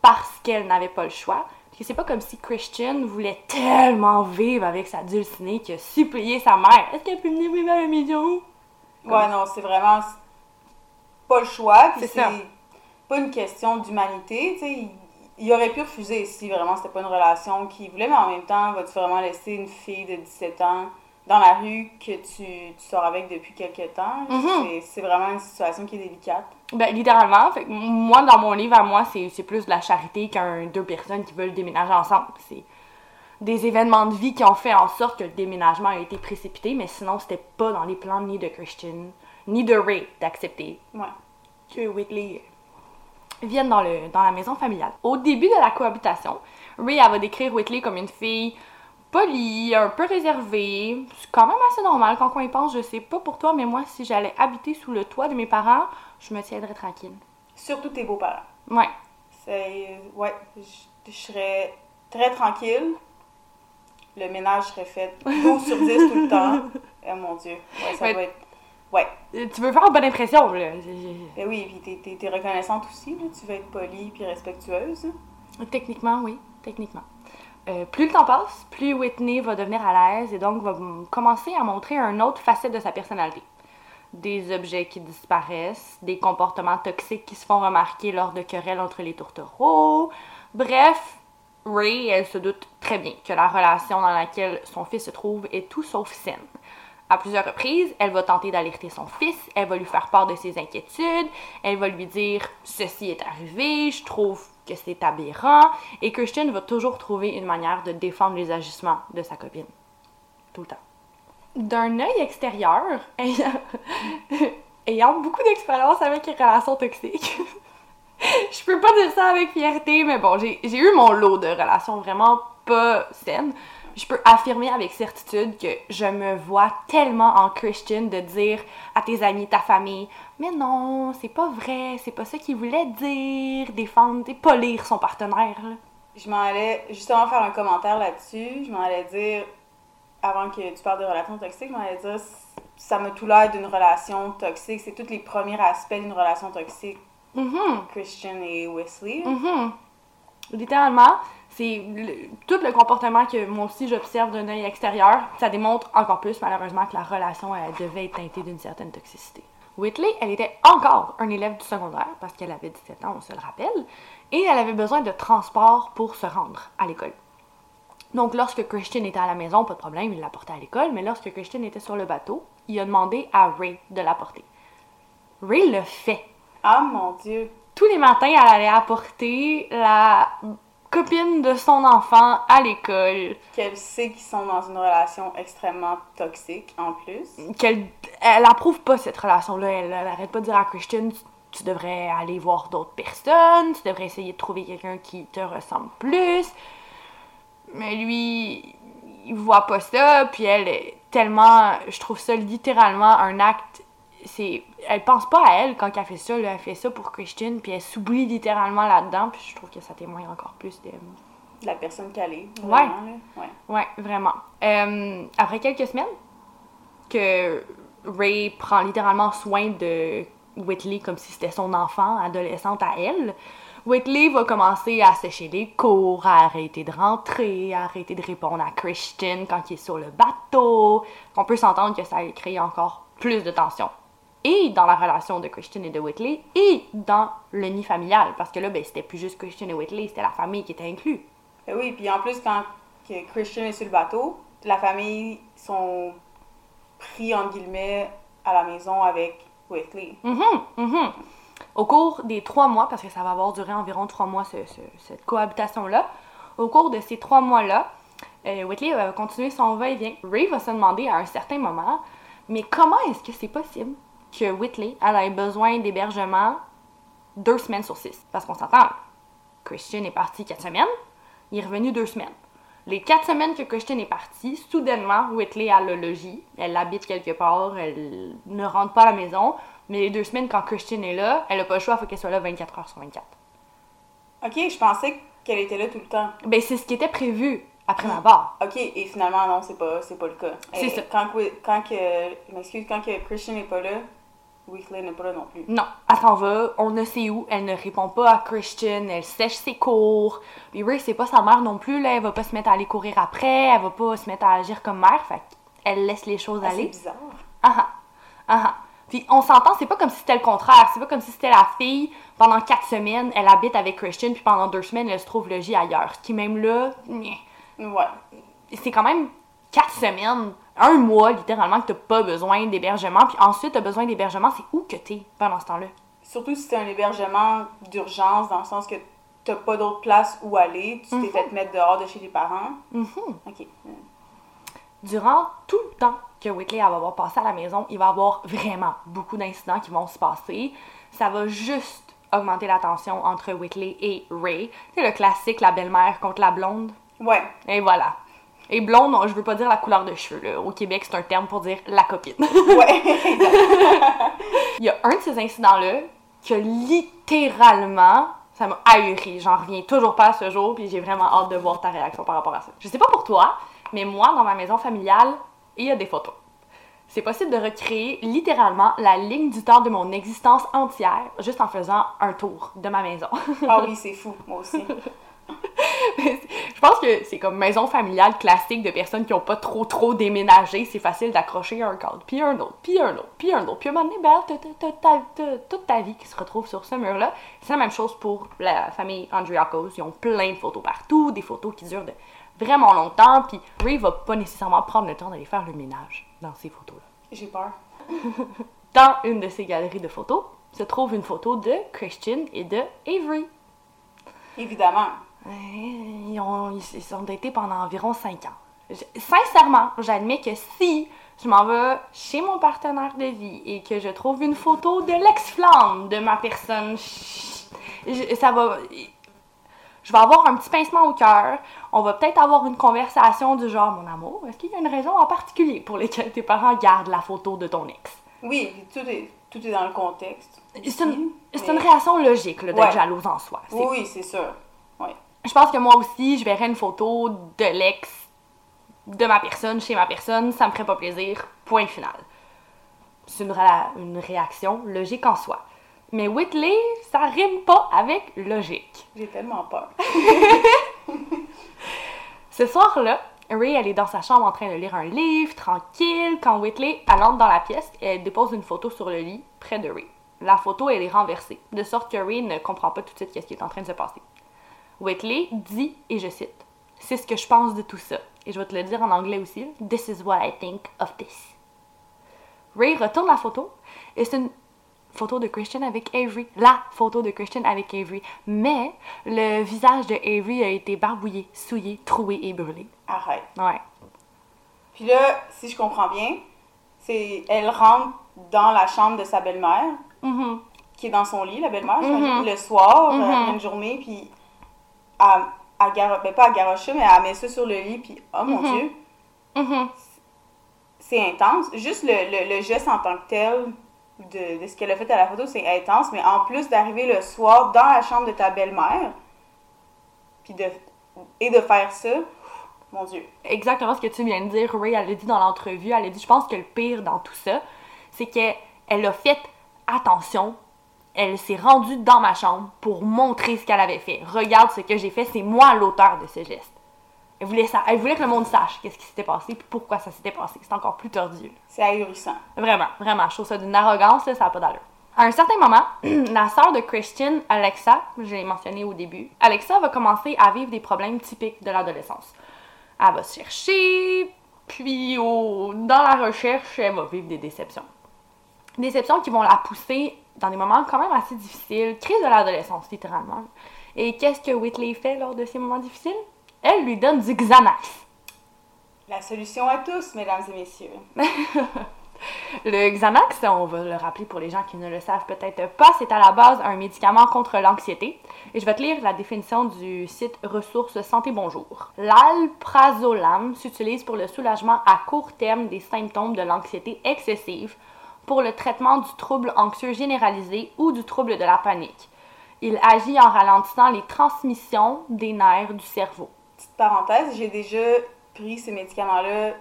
parce qu'elle n'avait pas le choix. Que c'est pas comme si Christian voulait tellement vivre avec sa dulcinée qu'il a supplié sa mère. Est-ce qu'elle peut venir vivre à la maison? Ouais, non, c'est vraiment pas le choix. Puis C'est ça. c'est pas une question d'humanité. Tu sais, il, il aurait pu refuser si vraiment c'était pas une relation qu'il voulait, mais en même temps, vas-tu vraiment laisser une fille de 17 ans dans la rue que tu, tu sors avec depuis quelques temps? Mhm. C'est- C'est vraiment une situation qui est délicate. Ben, littéralement. Fait que moi, dans mon livre, à moi, c'est c'est plus de la charité qu'un deux personnes qui veulent déménager ensemble. C'est des événements de vie qui ont fait en sorte que le déménagement a été précipité, mais sinon, c'était pas dans les plans ni de Christian, ni de Ray d'accepter Ouais. que Whitley vienne dans, le, dans la maison familiale. Au début de la cohabitation, Ray elle va décrire Whitley comme une fille polie, un peu réservée. C'est quand même assez normal quand on y pense. Je sais pas pour toi, mais moi, si j'allais habiter sous le toit de mes parents, je me tiendrais tranquille. Surtout tes beaux-parents. Ouais. C'est. Ouais, je, je serais très tranquille. Le ménage serait fait 12 sur 10 tout le temps. Oh mon dieu. Ouais, ça doit être. Ouais. Tu veux faire une bonne impression, là. Ben oui, puis t'es- t'es- reconnaissante aussi, là. Tu veux être polie puis respectueuse. Techniquement, oui. Techniquement. Euh, plus le temps passe, plus Whitney va devenir à l'aise et donc va commencer à montrer un autre facette de sa personnalité. Des objets qui disparaissent, des comportements toxiques qui se font remarquer lors de querelles entre les tourtereaux. Bref, Ray, elle se doute très bien que la relation dans laquelle son fils se trouve est tout sauf saine. À plusieurs reprises, elle va tenter d'alerter son fils, elle va lui faire part de ses inquiétudes, elle va lui dire ceci est arrivé, je trouve que c'est aberrant, et Christian va toujours trouver une manière de défendre les agissements de sa copine. Tout le temps. D'un œil extérieur, ayant, beaucoup d'expérience avec les relations toxiques, je peux pas dire ça avec fierté, mais bon, j'ai eu mon lot de relations vraiment pas saines. Je peux affirmer avec certitude que je me vois tellement en Christian de dire à tes amis, ta famille, mais non, c'est pas vrai, c'est pas ça qu'il voulait dire, défendre, et polir son partenaire. là. Je m'en allais justement faire un commentaire là-dessus. Je m'en allais dire, avant que tu parles de relations toxiques, je m'en allais dire, ça m'a tout l'air d'une relation toxique. C'est tous les premiers aspects d'une relation toxique, Mhm. Christian et Wesley. Mhm. Littéralement, c'est tout le comportement que moi aussi j'observe d'un œil extérieur. Ça démontre encore plus, malheureusement, que la relation elle, devait être teintée d'une certaine toxicité. Whitley, elle était encore un élève du secondaire parce qu'elle avait 17 ans, on se le rappelle, et elle avait besoin de transport pour se rendre à l'école. Donc, lorsque Christian était à la maison, pas de problème, il l'apportait à l'école, mais lorsque Christian était sur le bateau, il a demandé à Ray de l'apporter. Ray le fait Ah mon dieu. tous les matins, elle allait apporter la copine de son enfant à l'école. Qu'elle sait qu'ils sont dans une relation extrêmement toxique en plus. Qu'elle elle approuve pas cette relation-là. Elle, elle arrête pas de dire à Christian tu, tu devrais aller voir d'autres personnes, tu devrais essayer de trouver quelqu'un qui te ressemble plus. Mais lui, il voit pas ça, puis elle est tellement. Je trouve ça littéralement un acte. C'est, elle pense pas à elle quand elle fait ça, là, elle fait ça pour Christian, puis elle s'oublie littéralement là-dedans, puis je trouve que ça témoigne encore plus de, De la personne calée. Ouais. vraiment, là. Ouais. Ouais, vraiment. Euh, après quelques semaines, que Ray prend littéralement soin de Whitley comme si c'était son enfant, adolescente à elle, Whitley va commencer à sécher les cours, à arrêter de rentrer, à arrêter de répondre à Christian quand il est sur le bateau. On peut s'entendre que ça a créé encore plus de tension. Et dans la relation de Christian et de Whitley, et dans le nid familial, parce que là, ben, c'était plus juste Christian et Whitley, c'était la famille qui était inclue. Ben oui, puis en plus, quand que Christian est sur le bateau, la famille sont pris, entre guillemets, à la maison avec Whitley. Mhm, mhm. Au cours des trois mois, parce que ça va avoir duré environ trois mois, ce- ce- cette cohabitation-là, au cours de ces trois mois-là, euh, Whitley va continuer son va-et-vient. Ray va se demander à un certain moment, mais comment est-ce que c'est possible que Whitley elle ait besoin d'hébergement deux semaines sur six? Parce qu'on s'entend, Christian est parti quatre semaines, il est revenu deux semaines. Les quatre semaines que Christian est parti, soudainement, Whitley a le logis. Elle habite quelque part, elle ne rentre pas à la maison. Mais les deux semaines, quand Christian est là, elle n'a pas le choix, il faut qu'elle soit là 24 heures sur 24. Ok, je pensais qu'elle était là tout le temps. Ben, c'est ce qui était prévu après ma barre. Ok, et finalement, non, c'est pas, c'est pas le cas. C'est Et ça. Quand, quand que, je m'excuse, quand que Christian n'est pas là, Weekly n'est pas là non plus. Non, elle s'en va, on ne sait où, elle ne répond pas à Christian, elle sèche ses cours. Puis Ray, c'est pas sa mère non plus, là, elle va pas se mettre à aller courir après, elle va pas se mettre à agir comme mère, fait qu'elle laisse les choses Ah, c'est aller. bizarre. Ah ah, ah ah. Puis on s'entend, c'est pas comme si c'était le contraire, c'est pas comme si c'était la fille, pendant quatre semaines, elle habite avec Christian, puis pendant deux semaines, elle se trouve logée ailleurs. Ce qui même là. Ouais. c'est quand même quatre semaines, un mois littéralement que t'as pas besoin d'hébergement, puis ensuite t'as besoin d'hébergement, c'est où que t'es pendant ce temps-là? Surtout si c'est un hébergement d'urgence, dans le sens que t'as pas d'autre place où aller, tu t'es fait mettre dehors de chez tes parents. Mhm. Ok. Euh, Durant tout le temps que Whitley va avoir passé à la maison, il va avoir vraiment beaucoup d'incidents qui vont se passer. Ça va juste augmenter la tension entre Whitley et Ray. C'est le classique, la belle-mère contre la blonde. Ouais. Et voilà. Et blonde, non, je veux pas dire la couleur de cheveux. Là. Au Québec, c'est un terme pour dire la copine. Ouais. Il y a un de ces incidents-là que littéralement, ça m'a ahuri. J'en reviens toujours pas à ce jour, puis j'ai vraiment hâte de voir ta réaction par rapport à ça. Je sais pas pour toi, mais moi, dans ma maison familiale, il y a des photos. C'est possible de recréer littéralement la ligne du temps de mon existence entière juste en faisant un tour de ma maison. ah oui, c'est fou, moi aussi. Je pense que c'est comme maison familiale classique de personnes qui ont pas trop trop déménagé. C'est facile d'accrocher un cadre, puis un autre, puis un autre, puis un autre. Puis à un moment donné, ben, toute ta vie qui se retrouve sur ce mur-là. C'est la même chose pour la famille Andriakos. Ils ont plein de photos partout, des photos qui durent de vraiment longtemps. Puis Ray va pas nécessairement prendre le temps d'aller faire le ménage dans ces photos-là. J'ai peur. Dans une de ces galeries de photos se trouve une photo de Christian et de Avery. Évidemment. Ils, ont, ils sont datés pendant environ 5 ans. Je- sincèrement, j'admets que si je m'en vais chez mon partenaire de vie et que je trouve une photo de l'ex-flamme de ma personne, je- ça va. Je vais avoir un petit pincement au cœur. On va peut-être avoir une conversation du genre, mon amour, est-ce qu'il y a une raison en particulier pour laquelle tes parents gardent la photo de ton ex? Oui, tout est, tout est dans le contexte. C'est une, mais- une réaction logique là, d'être Ouais. jalouse en soi. Oui, c'est sûr. Je pense que moi aussi, je verrais une photo de l'ex de ma personne chez ma personne, ça me ferait pas plaisir. Point final. C'est une, ré- une réaction logique en soi. Mais Whitley, ça rime pas avec logique. J'ai tellement peur. Ce soir-là, Ray, elle est dans sa chambre en train de lire un livre, tranquille, quand Whitley, elle entre dans la pièce et elle dépose une photo sur le lit, près de Ray. La photo, elle est renversée, de sorte que Ray ne comprend pas tout de suite ce qui est en train de se passer. Whitley dit, et je cite, C'est ce que je pense de tout ça. Et je vais te le dire en anglais aussi. This is what I think of this. Ray retourne la photo et c'est une photo de Christian avec Avery. La photo de Christian avec Avery. Mais le visage de Avery a été barbouillé, souillé, troué et brûlé. Arrête. Ouais. Puis là, si je comprends bien, c'est elle rentre dans la chambre de sa belle-mère, Mhm. qui est dans son lit, la belle-mère, Mhm. j'imagine, le soir, euh, Mhm. après une journée, puis elle, elle garo- ben, pas à garocher, mais elle met ça sur le lit, puis oh mon Mhm. Dieu, Mhm. c'est intense. Juste le, le- le geste en tant que tel de, de ce qu'elle a fait à la photo, c'est intense, mais en plus d'arriver le soir dans la chambre de ta belle-mère, puis de, et de faire ça, mon Dieu. Exactement ce que tu viens de dire, Ray, elle l'a dit dans l'entrevue. Elle a dit, je pense que le pire dans tout ça, c'est qu'elle a fait attention. Elle s'est rendue dans ma chambre pour montrer ce qu'elle avait fait. Regarde ce que j'ai fait, c'est moi l'auteur de ce geste. Elle voulait, ça, elle voulait que le monde sache qu'est-ce qui s'était passé puis pourquoi ça s'était passé. C'est encore plus tordu. C'est ahurissant. Vraiment, vraiment. Je trouve ça d'une arrogance, là, ça n'a pas d'allure. À un certain moment, la sœur de Christian, Alexa, je l'ai mentionné au début, Alexa va commencer à vivre des problèmes typiques de l'adolescence. Elle va se chercher, puis au- dans la recherche, elle va vivre des déceptions. Déceptions qui vont la pousser dans des moments quand même assez difficiles, crise de l'adolescence, littéralement. Et qu'est-ce que Whitley fait lors de ces moments difficiles? Elle lui donne du Xanax. La solution à tous, mesdames et messieurs. Le Xanax, on va le rappeler pour les gens qui ne le savent peut-être pas, c'est à la base un médicament contre l'anxiété. Et je vais te lire la définition du site Ressources Santé Bonjour. L'alprazolam s'utilise pour le soulagement à court terme des symptômes de l'anxiété excessive, pour le traitement du trouble anxieux généralisé ou du trouble de la panique. Il agit en ralentissant les transmissions des nerfs du cerveau. Petite parenthèse, j'ai déjà pris ce médicament-là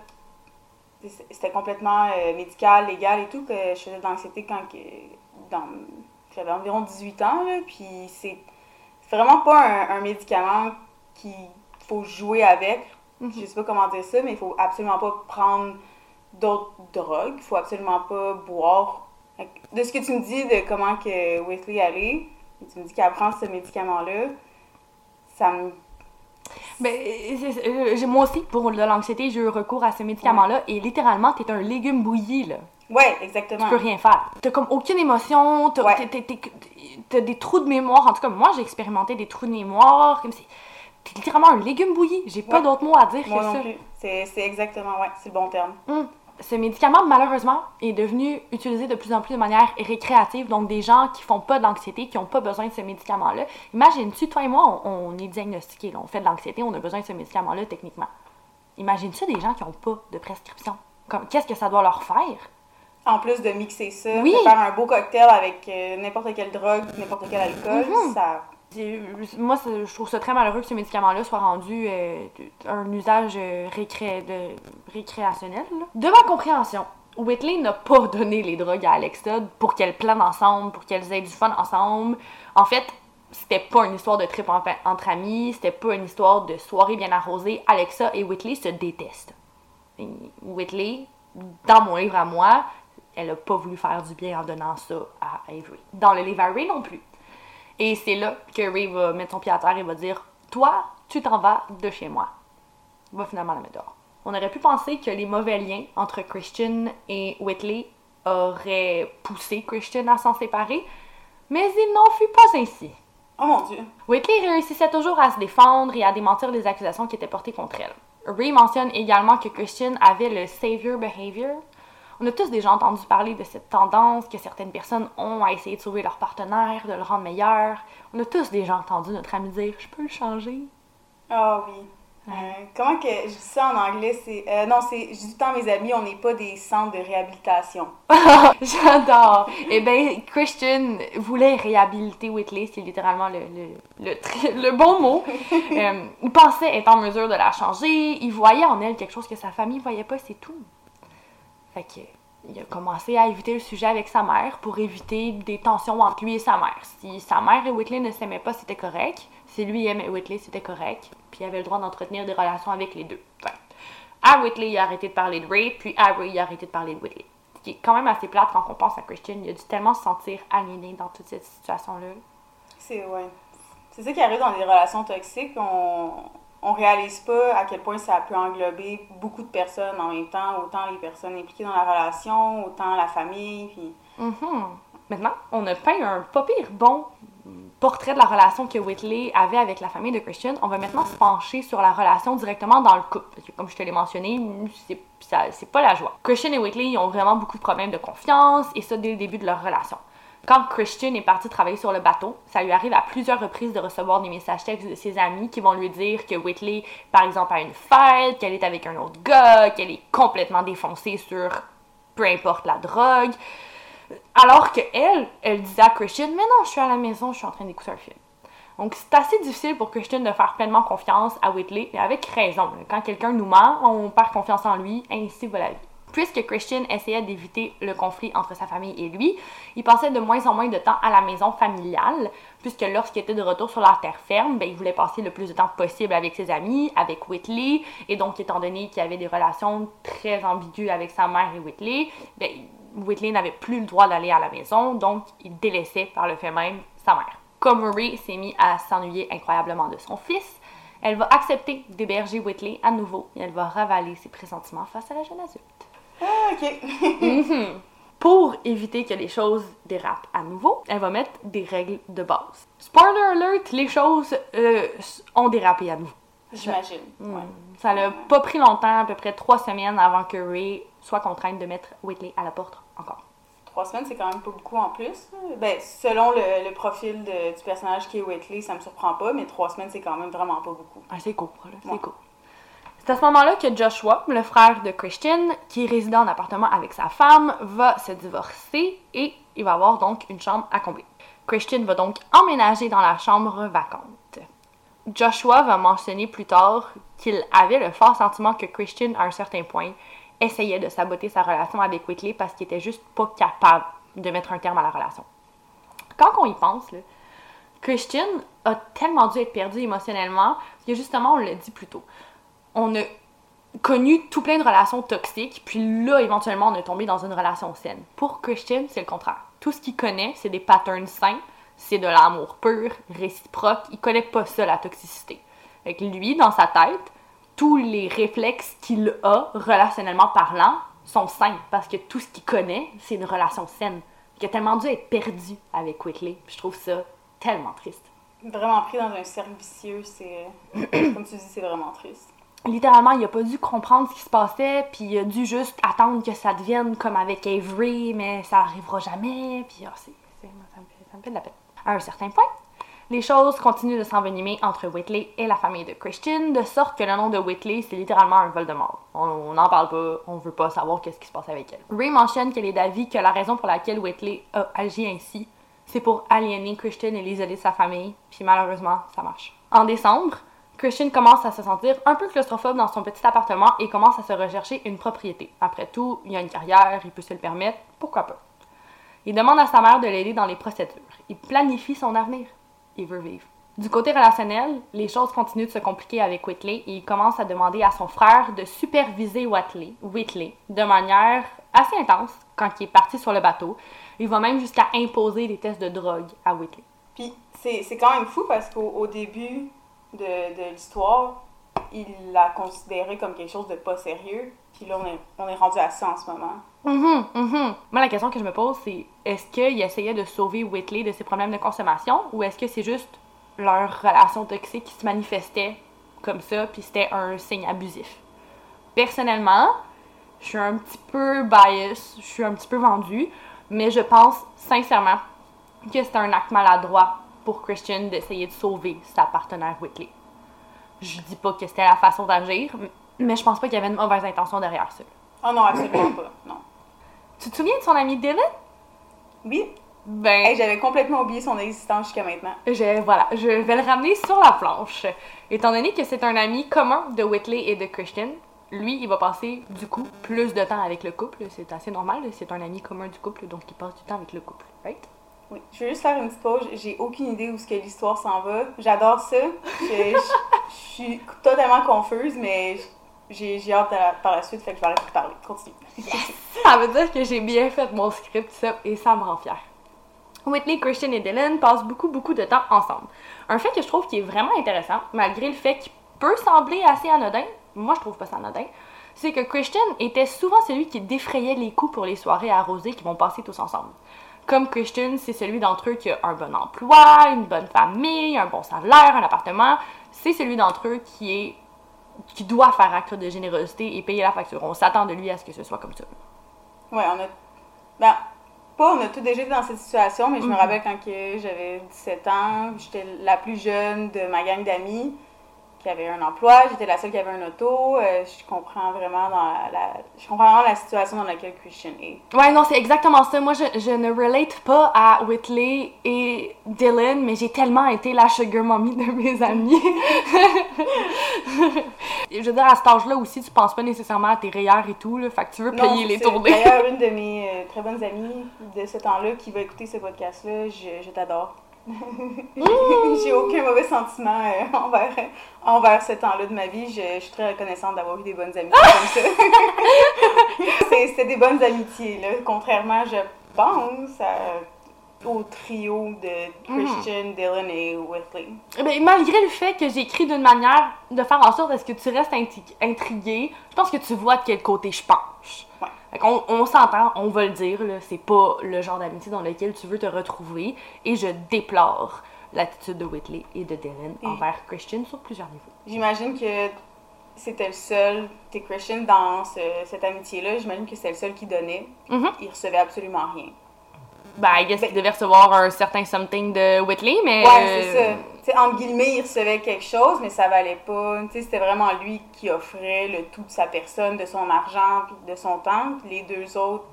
c'est- c'était complètement euh, médical, légal et tout, que je faisais de l'anxiété quand j'avais environ 18 ans, là, puis c'est vraiment pas un, un médicament qu'il faut jouer avec. Mhm. Je sais pas comment dire ça, mais il faut absolument pas prendre d'autres drogues, il faut absolument pas boire. De ce que tu me dis de comment que Whitley allait, tu me dis qu'elle prend ce médicament-là, ça me Ben, euh, moi aussi, pour de l'anxiété, j'ai eu recours à ce médicament-là et littéralement, t'es un légume bouilli, là. Ouais, exactement. Tu peux rien faire. T'as comme aucune émotion, t'as Ouais. des trous de mémoire. En tout cas, moi, j'ai expérimenté des trous de mémoire. Comme. T'es littéralement un légume bouilli. J'ai pas Ouais. d'autre mot à dire Moi que non ça. c'est exactement, ouais, c'est le bon terme. Hum. Ce médicament, malheureusement, est devenu utilisé de plus en plus de manière récréative. Donc, des gens qui font pas d'anxiété, qui ont pas besoin de ce médicament-là. Imagine-tu, toi et moi, on, on est diagnostiqués, là, on fait de l'anxiété, on a besoin de ce médicament-là techniquement. Imagine-tu des gens qui ont pas de prescription? Qu'est-ce que ça doit leur faire? En plus de mixer ça, Oui. de faire un beau cocktail avec euh, n'importe quelle drogue, n'importe quel alcool, Mhm. ça... Moi, je trouve ça très malheureux que ce médicament-là soit rendu euh, un usage euh, récré- de- récréationnel. De ma compréhension, Whitley n'a pas donné les drogues à Alexa pour qu'elles planent ensemble, pour qu'elles aient du fun ensemble. En fait, c'était pas une histoire de trip en- entre amis, c'était pas une histoire de soirée bien arrosée. Alexa et Whitley se détestent. Whitley, dans mon livre à moi, elle a pas voulu faire du bien en donnant ça à Avery. Dans le livre à Ray non plus. Et c'est là que Ray va mettre son pied à terre et va dire Toi, tu t'en vas de chez moi. Va finalement la mettre dehors. On aurait pu penser que les mauvais liens entre Christian et Whitley auraient poussé Christian à s'en séparer, mais il n'en fut pas ainsi. Oh mon dieu. Whitley réussissait toujours à se défendre et à démentir les accusations qui étaient portées contre elle. Ray mentionne également que Christian avait le savior behavior. On a tous déjà entendu parler de cette tendance que certaines personnes ont à essayer de sauver leur partenaire, de le rendre meilleur. On a tous déjà entendu notre ami dire Je peux le changer. Ah oui. Euh, comment que je dis ça en anglais? C'est euh, non, c'est je dis à mes amis, on n'est pas des centres de réhabilitation. J'adore. Eh bien, Christian voulait réhabiliter Whitley, c'est littéralement le, le, le bon mot. Euh, il pensait être en mesure de la changer. Il voyait en elle quelque chose que sa famille voyait pas, c'est tout. Fait que, il a commencé à éviter le sujet avec sa mère pour éviter des tensions entre lui et sa mère. Si sa mère et Whitley ne s'aimaient pas, c'était correct. Si lui aimait Whitley, c'était correct. Puis il avait le droit d'entretenir des relations avec les deux. Enfin, à Whitley, il a arrêté de parler de Ray, puis à Ray, il a arrêté de parler de Whitley. Ce qui est quand même assez plate quand on pense à Christian. Il a dû tellement se sentir aliéné dans toute cette situation-là. C'est ouais. C'est ça qui arrive dans les relations toxiques. On, on réalise pas à quel point ça peut englober beaucoup de personnes en même temps, autant les personnes impliquées dans la relation, autant la famille. Mhm. Maintenant, on a peint un pas pire bon portrait de la relation que Whitley avait avec la famille de Christian. On va maintenant se pencher sur la relation directement dans le couple. Parce que comme je te l'ai mentionné, c'est, pas la joie. Christian et Whitley ont vraiment beaucoup de problèmes de confiance, et ça dès le début de leur relation. Quand Christian est parti travailler sur le bateau, ça lui arrive à plusieurs reprises de recevoir des messages textes de ses amis qui vont lui dire que Whitley, par exemple, a une fête, qu'elle est avec un autre gars, qu'elle est complètement défoncée sur peu importe la drogue. Alors que elle, elle disait à Christian, mais non, je suis à la maison, je suis en train d'écouter un film. Donc c'est assez difficile pour Christian de faire pleinement confiance à Whitley, et avec raison. Quand quelqu'un nous ment, on perd confiance en lui, ainsi va la vie. Puisque Christian essayait d'éviter le conflit entre sa famille et lui, il passait de moins en moins de temps à la maison familiale, puisque lorsqu'il était de retour sur la terre ferme, ben, il voulait passer le plus de temps possible avec ses amis, avec Whitley, et donc étant donné qu'il avait des relations très ambiguës avec sa mère et Whitley, ben, Whitley n'avait plus le droit d'aller à la maison, donc il délaissait par le fait même sa mère. Comme Murray s'est mis à s'ennuyer incroyablement de son fils, elle va accepter d'héberger Whitley à nouveau et elle va ravaler ses pressentiments face à la jeune adulte. Ah, ok. Pour éviter que les choses dérapent à nouveau, elle va mettre des règles de base. Spoiler alert, les choses euh, ont dérapé à nouveau. J'imagine. Mm. Ouais. Ça n'a pas pris longtemps, à peu près trois semaines avant que Ray soit contrainte de mettre Whitley à la porte encore. Trois semaines, c'est quand même pas beaucoup en plus. Ben, selon le, le profil de- du personnage qui est Whitley, ça me surprend pas, mais trois semaines, c'est quand même vraiment pas beaucoup. Ah, c'est là, c'est Ouais. cool. C'est à ce moment-là que Joshua, le frère de Christian, qui réside en appartement avec sa femme, va se divorcer et il va avoir donc une chambre à combler. Christian va donc emménager dans la chambre vacante. Joshua va mentionner plus tard qu'il avait le fort sentiment que Christian, à un certain point, essayait de saboter sa relation avec Whitley parce qu'il était juste pas capable de mettre un terme à la relation. Quand on y pense, Christian a tellement dû être perdu émotionnellement que justement, on l'a dit plus tôt. On a connu tout plein de relations toxiques, puis là, éventuellement, on est tombé dans une relation saine. Pour Christian, c'est le contraire. Tout ce qu'il connaît, c'est des patterns sains, c'est de l'amour pur, réciproque. Il connaît pas ça, la toxicité. Avec lui, dans sa tête, tous les réflexes qu'il a, relationnellement parlant, sont sains, parce que tout ce qu'il connaît, c'est une relation saine. Il a tellement dû être perdu avec Whitley. Je trouve ça tellement triste. Vraiment pris dans un cercle vicieux, c'est. Comme tu dis, c'est vraiment triste. Littéralement, il a pas dû comprendre ce qui se passait, puis il a dû juste attendre que ça devienne comme avec Avery, mais ça arrivera jamais, puis ah, c'est, c'est- ça, me fait, ça me fait de la peine. À un certain point, les choses continuent de s'envenimer entre Whitley et la famille de Christian, de sorte que le nom de Whitley, c'est littéralement un vol de mort. On n'en parle pas, on veut pas savoir qu'est-ce qui se passe avec elle. Ray mentionne qu'elle est d'avis que la raison pour laquelle Whitley a agi ainsi, c'est pour aliéner Christian et l'isoler de sa famille, puis malheureusement, ça marche. En décembre, Christian commence à se sentir un peu claustrophobe dans son petit appartement et commence à se rechercher une propriété. Après tout, il a une carrière, il peut se le permettre, pourquoi pas. Il demande à sa mère de l'aider dans les procédures. Il planifie son avenir. Il veut vivre. Du côté relationnel, les choses continuent de se compliquer avec Whitley et il commence à demander à son frère de superviser Whitley, Whitley de manière assez intense quand il est parti sur le bateau. Il va même jusqu'à imposer des tests de drogue à Whitley. Puis c'est quand même fou parce qu'au au début de, l'histoire, il l'a considéré comme quelque chose de pas sérieux. Puis là, on est, on est rendu à ça en ce moment. Mhm, mhm. Moi, la question que je me pose, c'est est-ce qu'il essayait de sauver Whitley de ses problèmes de consommation ou est-ce que c'est juste leur relation toxique qui se manifestait comme ça, puis c'était un signe abusif? Personnellement, je suis un petit peu bias, je suis un petit peu vendue, mais je pense sincèrement que c'est un acte maladroit pour Christian d'essayer de sauver sa partenaire Whitley. Je dis pas que c'était la façon d'agir, mais je pense pas qu'il y avait une mauvaise intention derrière ça. Oh non, absolument pas. Non. Tu te souviens de son ami Dylan? Oui, Ben, Hey, j'avais complètement oublié son existence jusqu'à maintenant. je, voilà, je vais le ramener sur la planche. Étant donné que c'est un ami commun de Whitley et de Christian, lui, il va passer, du coup, plus de temps avec le couple. C'est assez normal, c'est un ami commun du couple, donc il passe du temps avec le couple, right? Je veux juste faire une petite pause. J'ai aucune idée où ce que l'histoire s'en va. J'adore ça. Je, suis totalement confuse, mais j'ai hâte par la suite, fait que je vais arrêter de parler. Continue. Ça veut dire que j'ai bien fait mon script, ça, et ça me rend fière. Whitley, Christian et Dylan passent beaucoup, beaucoup de temps ensemble. Un fait que je trouve qui est vraiment intéressant, malgré le fait qu'il peut sembler assez anodin, moi je trouve pas ça anodin, c'est que Christian était souvent celui qui défrayait les coups pour les soirées arrosées qui vont passer tous ensemble. Comme Christian, c'est celui d'entre eux qui a un bon emploi, une bonne famille, un bon salaire, un appartement. C'est celui d'entre eux qui est qui doit faire acte de générosité et payer la facture. On s'attend de lui à ce que ce soit comme ça. Ouais, on a. Ben, pas, on a tous déjà été dans cette situation, mais je me Mhm. rappelle quand j'avais 17 ans, j'étais la plus jeune de ma gang d'amis qui avait un emploi, j'étais la seule qui avait un auto. euh, je comprends vraiment dans la, la- je comprends vraiment la situation dans laquelle Christian est. Ouais, non, c'est exactement ça. Moi, je, je ne relate pas à Whitley et Dylan, mais j'ai tellement été la sugar mommy de mes amis. je veux dire, à cet âge-là aussi, tu penses pas nécessairement à tes rayeurs et tout, là. Fait que tu veux Non, payer les tournées. D'ailleurs, une de mes euh, très bonnes amies de ce temps-là qui va écouter ce podcast-là, je, je t'adore. J'ai aucun mauvais sentiment euh, envers, envers ce temps-là de ma vie. Je, je suis très reconnaissante d'avoir eu des bonnes amitiés comme ça. C'était des bonnes amitiés, là. Contrairement, je pense, à- au trio de Christian, Dylan et Whitley. Ben, malgré le fait que j'écris d'une manière de faire en sorte à ce que tu restes intri- intrigué, je pense que tu vois de quel côté je penche. On, s'entend, on va le dire, c'est pas le genre d'amitié dans lequel tu veux te retrouver, et je déplore l'attitude de Whitley et de Dylan Et- envers Christian sur plusieurs niveaux. J'imagine que c'était le seul, t'es Christian, dans ce- cette amitié-là. J'imagine que c'était le seul qui donnait. Mhm. Il recevait absolument rien. Ben, I guess qu'il devait recevoir un certain something de Whitley, mais... Ouais, euh, c'est ça. Tu sais, entre guillemets, il recevait quelque chose, mais ça valait pas. Tu sais, c'était vraiment lui qui offrait le tout de sa personne, de son argent, puis de son temps. Les deux autres,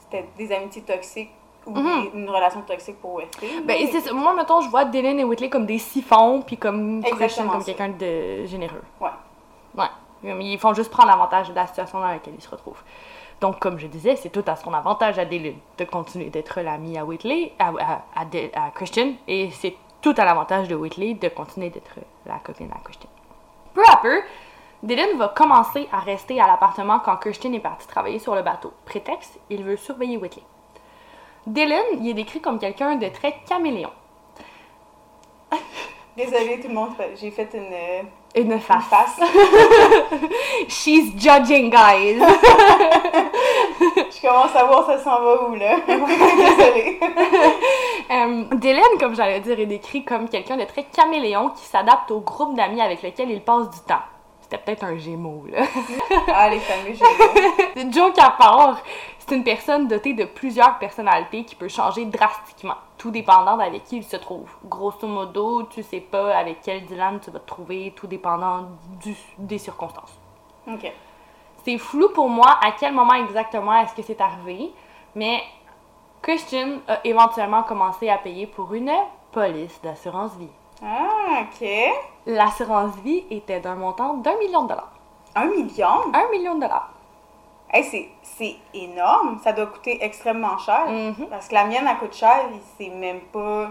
c'était des amitiés toxiques ou Mhm. une relation toxique pour Wesley. Ben, c'est ça. Moi, mettons, je vois Dylan et Whitley comme des siphons, puis comme Christian comme ça. quelqu'un de généreux. Ouais. Ouais. Ils font juste prendre avantage de la situation dans laquelle ils se retrouvent. Donc, comme je disais, c'est tout à son avantage à Dylan de continuer d'être l'ami à Whitley, à, Christian, et c'est tout à l'avantage de Whitley de continuer d'être la copine à Christian. Peu à peu, Dylan va commencer à rester à l'appartement quand Christian est parti travailler sur le bateau. Prétexte, il veut surveiller Whitley. Dylan, il est décrit comme quelqu'un de très caméléon. Désolée tout le monde, j'ai fait une, Une une face. face. She's judging, guys. Je commence à voir ça s'en va où, là? Désolée. Euh, Dylan, comme j'allais dire, est décrit comme quelqu'un de très caméléon qui s'adapte au groupe d'amis avec lequel il passe du temps. C'était peut-être un gémeau, là. Ah, les fameux gémeaux. C'est joke à part. C'est une personne dotée de plusieurs personnalités qui peut changer drastiquement, tout dépendant d'avec qui il se trouve. Grosso modo, tu sais pas avec quel Dylan tu vas te trouver, tout dépendant du- des circonstances. Ok. C'est flou pour moi à quel moment exactement est-ce que c'est arrivé, mais Christian a éventuellement commencé à payer pour une police d'assurance vie. Ah, ok. L'assurance vie était d'un montant d'un million de dollars. Un million? Un million de dollars. Hey, c'est, c'est énorme. Ça doit coûter extrêmement cher. Mhm. Parce que la mienne, elle coûte cher. C'est même pas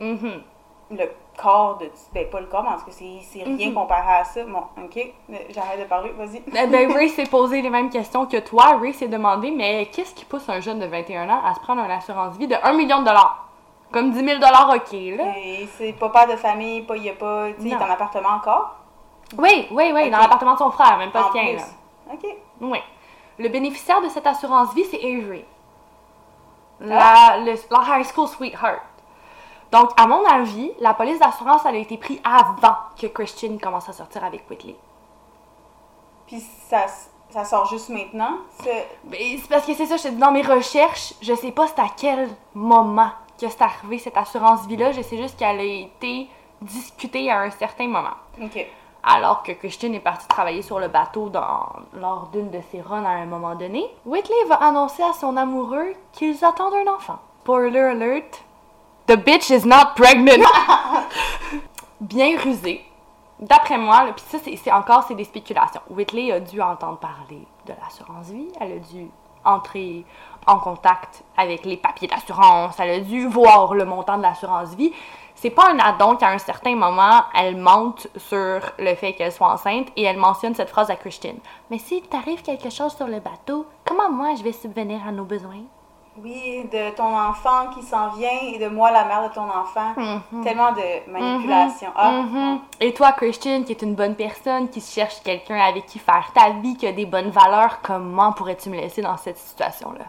Mhm. le corps de... Ben, pas le corps, mais en tout cas, c'est, c'est rien Mhm. comparé à ça. Bon, ok. J'arrête de parler. Vas-y. Eh ben, Ray s'est posé les mêmes questions que toi. Ray s'est demandé, mais qu'est-ce qui pousse un jeune de 21 ans à se prendre une assurance vie de 1 million de dollars? Comme 10 000 dollars, ok, là. Et c'est pas père de famille, pas, il y a pas... Tu sais, il est en appartement encore? Oui, oui, oui, dans Ok. l'appartement de son frère, même pas le tien, là. Ok. Oui. Le bénéficiaire de cette assurance vie, c'est Avery. La, le- la high school sweetheart. Donc, à mon avis, la police d'assurance, elle a été prise avant que Christian commence à sortir avec Whitley. Puis ça, ça sort juste maintenant. C'est... Mais c'est parce que c'est ça, je te dis, dans mes recherches, je sais pas c'est à quel moment que c'est arrivé cette assurance vie-là. Je sais juste qu'elle a été discutée à un certain moment. Ok. Alors que Christian est parti travailler sur le bateau dans, lors d'une de ses runs à un moment donné, Whitley va annoncer à son amoureux qu'ils attendent un enfant. Spoiler alert, the bitch is not pregnant. Bien rusé. D'après moi, puis ça c'est encore c'est des spéculations. Whitley a dû entendre parler de l'assurance vie, elle a dû entrer en contact avec les papiers d'assurance, elle a dû voir le montant de l'assurance vie. C'est pas un addon qu'à un certain moment, elle monte sur le fait qu'elle soit enceinte et elle mentionne cette phrase à Christian. Mais s'il t'arrive quelque chose sur le bateau, comment moi je vais subvenir à nos besoins? Oui, de ton enfant qui s'en vient et de moi, la mère de ton enfant. Mhm. Tellement de manipulation. Ah, Mhm. Et toi, Christian, qui est une bonne personne, qui cherche quelqu'un avec qui faire ta vie, qui a des bonnes valeurs, comment pourrais-tu me laisser dans cette situation-là?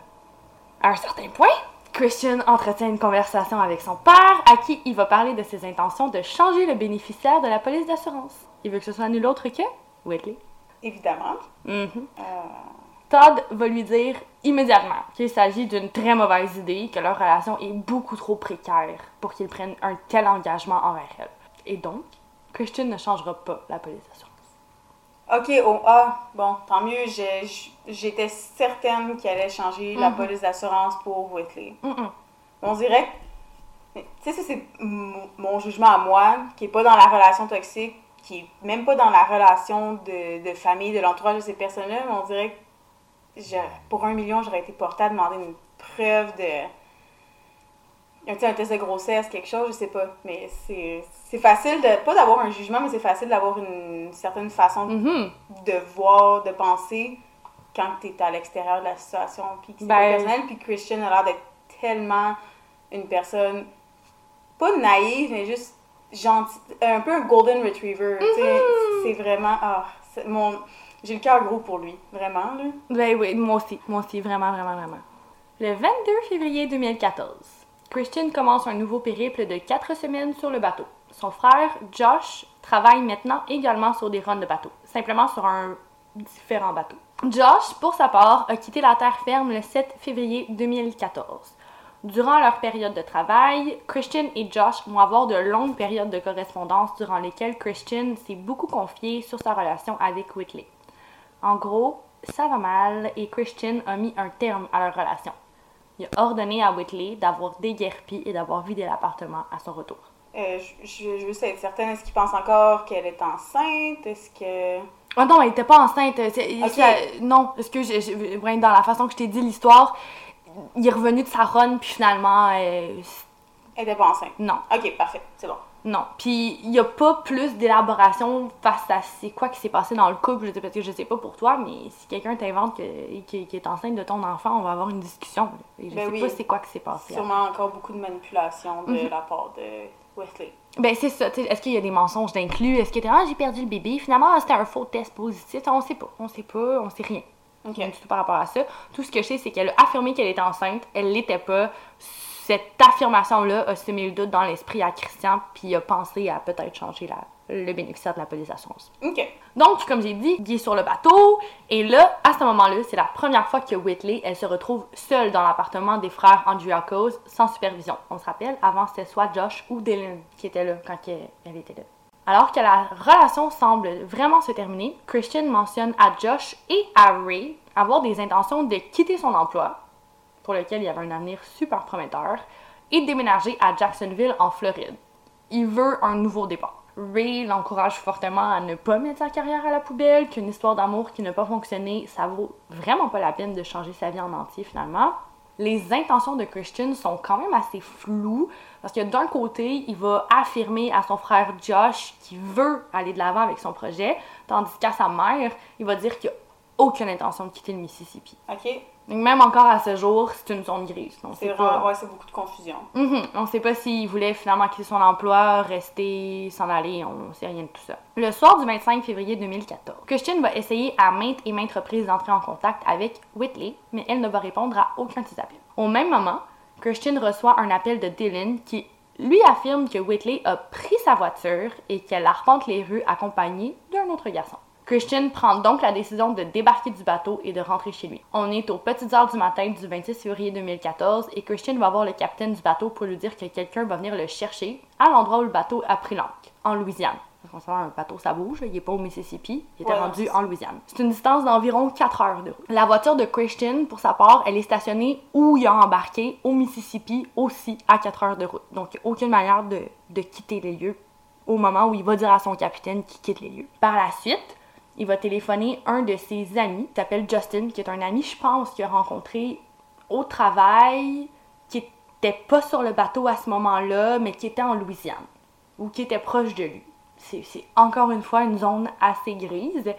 À un certain point, Christian entretient une conversation avec son père, à qui il va parler de ses intentions de changer le bénéficiaire de la police d'assurance. Il veut que ce soit nul autre que Whitley. évidemment. Mhm. Euh, Todd va lui dire immédiatement qu'il s'agit d'une très mauvaise idée, que leur relation est beaucoup trop précaire pour qu'ils prennent un tel engagement envers elle. Et donc, Christian ne changera pas la police d'assurance. Ok, oh, ah, bon, tant mieux. J'étais certaine qu'il allait changer la police d'assurance pour Whitley. On dirait Tu sais, ça, c'est mon mon jugement à moi, qui est pas dans la relation toxique, qui est même pas dans la relation de, de famille, de l'entourage de ces personnes-là, mais on dirait que pour un million, j'aurais été portée à demander une preuve de. Sais, un test de grossesse, quelque chose, je sais pas. Mais c'est facile de. Pas d'avoir un jugement, mais c'est facile d'avoir une certaine façon de Mhm. de voir, de penser quand tu es à l'extérieur de la situation, puis c'est Ben- personnel, puis Christian a l'air d'être tellement une personne, pas naïve, mais juste gentille, un peu un golden retriever, Mhm. c'est vraiment, ah, mon, j'ai le cœur gros pour lui, vraiment, là. Ben oui, moi aussi, moi aussi, vraiment, vraiment, vraiment. Le 22 février 2014, Christian commence un nouveau périple de 4 semaines sur le bateau. Son frère, Josh, travaille maintenant également sur des runs de bateau, simplement sur un différent bateau. Josh, pour sa part, a quitté la terre ferme le 7 février 2014. Durant leur période de travail, Christian et Josh vont avoir de longues périodes de correspondance durant lesquelles Christian s'est beaucoup confié sur sa relation avec Whitley. En gros, ça va mal et Christian a mis un terme à leur relation. Il a ordonné à Whitley d'avoir déguerpi et d'avoir vidé l'appartement à son retour. Euh, je, je, veux juste être certaine, est-ce qu'il pense encore qu'elle est enceinte? Est-ce que... Ah non, elle était pas enceinte. c'est- Ok. ça- non, parce que je, dans la façon que je t'ai dit l'histoire, il est revenu de sa run, puis finalement, euh, Elle était pas enceinte. non. Ok, parfait, c'est bon. Non. Puis il y a pas plus d'élaboration face à c'est quoi qui s'est passé dans le couple. Je sais, parce que je sais pas pour toi, mais si quelqu'un t'invente que- qui, qui est enceinte de ton enfant, on va avoir une discussion. Et je Ben sais oui. pas c'est quoi qui s'est passé. Sûrement encore beaucoup de manipulation de Mhm. la part de Wesley. Ben c'est ça. Est-ce qu'il y a des mensonges d'inclus? Est-ce que ah j'ai perdu le bébé? Finalement c'était un faux test positif. On sait pas. On sait pas. On sait rien. Ok. Rien du tout par rapport à ça. Tout ce que je sais, c'est qu'elle a affirmé qu'elle était enceinte. Elle l'était pas. Cette affirmation-là a semé le doute dans l'esprit à Christian, puis il a pensé à peut-être changer la, le bénéficiaire de la police d'assurance. Ok. Donc, comme j'ai dit, il est sur le bateau, et là, à ce moment-là, c'est la première fois que Whitley, elle se retrouve seule dans l'appartement des frères Andriakos, sans supervision. On se rappelle, avant, c'était soit Josh ou Dylan qui était là quand elle, elle était là. Alors que la relation semble vraiment se terminer, Christian mentionne à Josh et à Ray avoir des intentions de quitter son emploi, pour lequel il y avait un avenir super prometteur, et de déménager à Jacksonville, en Floride. Il veut un nouveau départ. Ray l'encourage fortement à ne pas mettre sa carrière à la poubelle, qu'une histoire d'amour qui n'a pas fonctionné, ça vaut vraiment pas la peine de changer sa vie en entier finalement. Les intentions de Christian sont quand même assez floues parce que d'un côté, il va affirmer à son frère Josh qu'il veut aller de l'avant avec son projet, tandis qu'à sa mère, il va dire qu'il n'a aucune intention de quitter le Mississippi. Ok. Donc même encore à ce jour, c'est une zone grise. C'est vraiment. pas. Ouais, c'est beaucoup de confusion. Mhm. On sait pas s'il voulait finalement quitter son emploi, rester, s'en aller, on sait rien de tout ça. Le soir du 25 février 2014, Christian va essayer à maintes et maintes reprises d'entrer en contact avec Whitley, mais elle ne va répondre à aucun de ses appels. Au même moment, Christian reçoit un appel de Dylan qui lui affirme que Whitley a pris sa voiture et qu'elle arpente les rues accompagnée d'un autre garçon. Christian prend donc la décision de débarquer du bateau et de rentrer chez lui. On est aux petites heures du matin du 26 février 2014 et Christian va voir le capitaine du bateau pour lui dire que quelqu'un va venir le chercher à l'endroit où le bateau a pris l'ancre, en Louisiane. Parce qu'on un bateau, ça bouge, il est pas au Mississippi, il était Ouais, rendu c'est en Louisiane. C'est une distance d'environ 4 heures de route. La voiture de Christian, pour sa part, elle est stationnée où il a embarqué, au Mississippi, aussi à 4 heures de route. Donc, il n'y a aucune manière de, de quitter les lieux au moment où il va dire à son capitaine qu'il quitte les lieux. Par la suite, il va téléphoner un de ses amis, qui s'appelle Justin, qui est un ami, je pense, qu'il a rencontré au travail, qui était pas sur le bateau à ce moment-là, mais qui était en Louisiane, ou qui était proche de lui. C'est encore une fois une zone assez grise,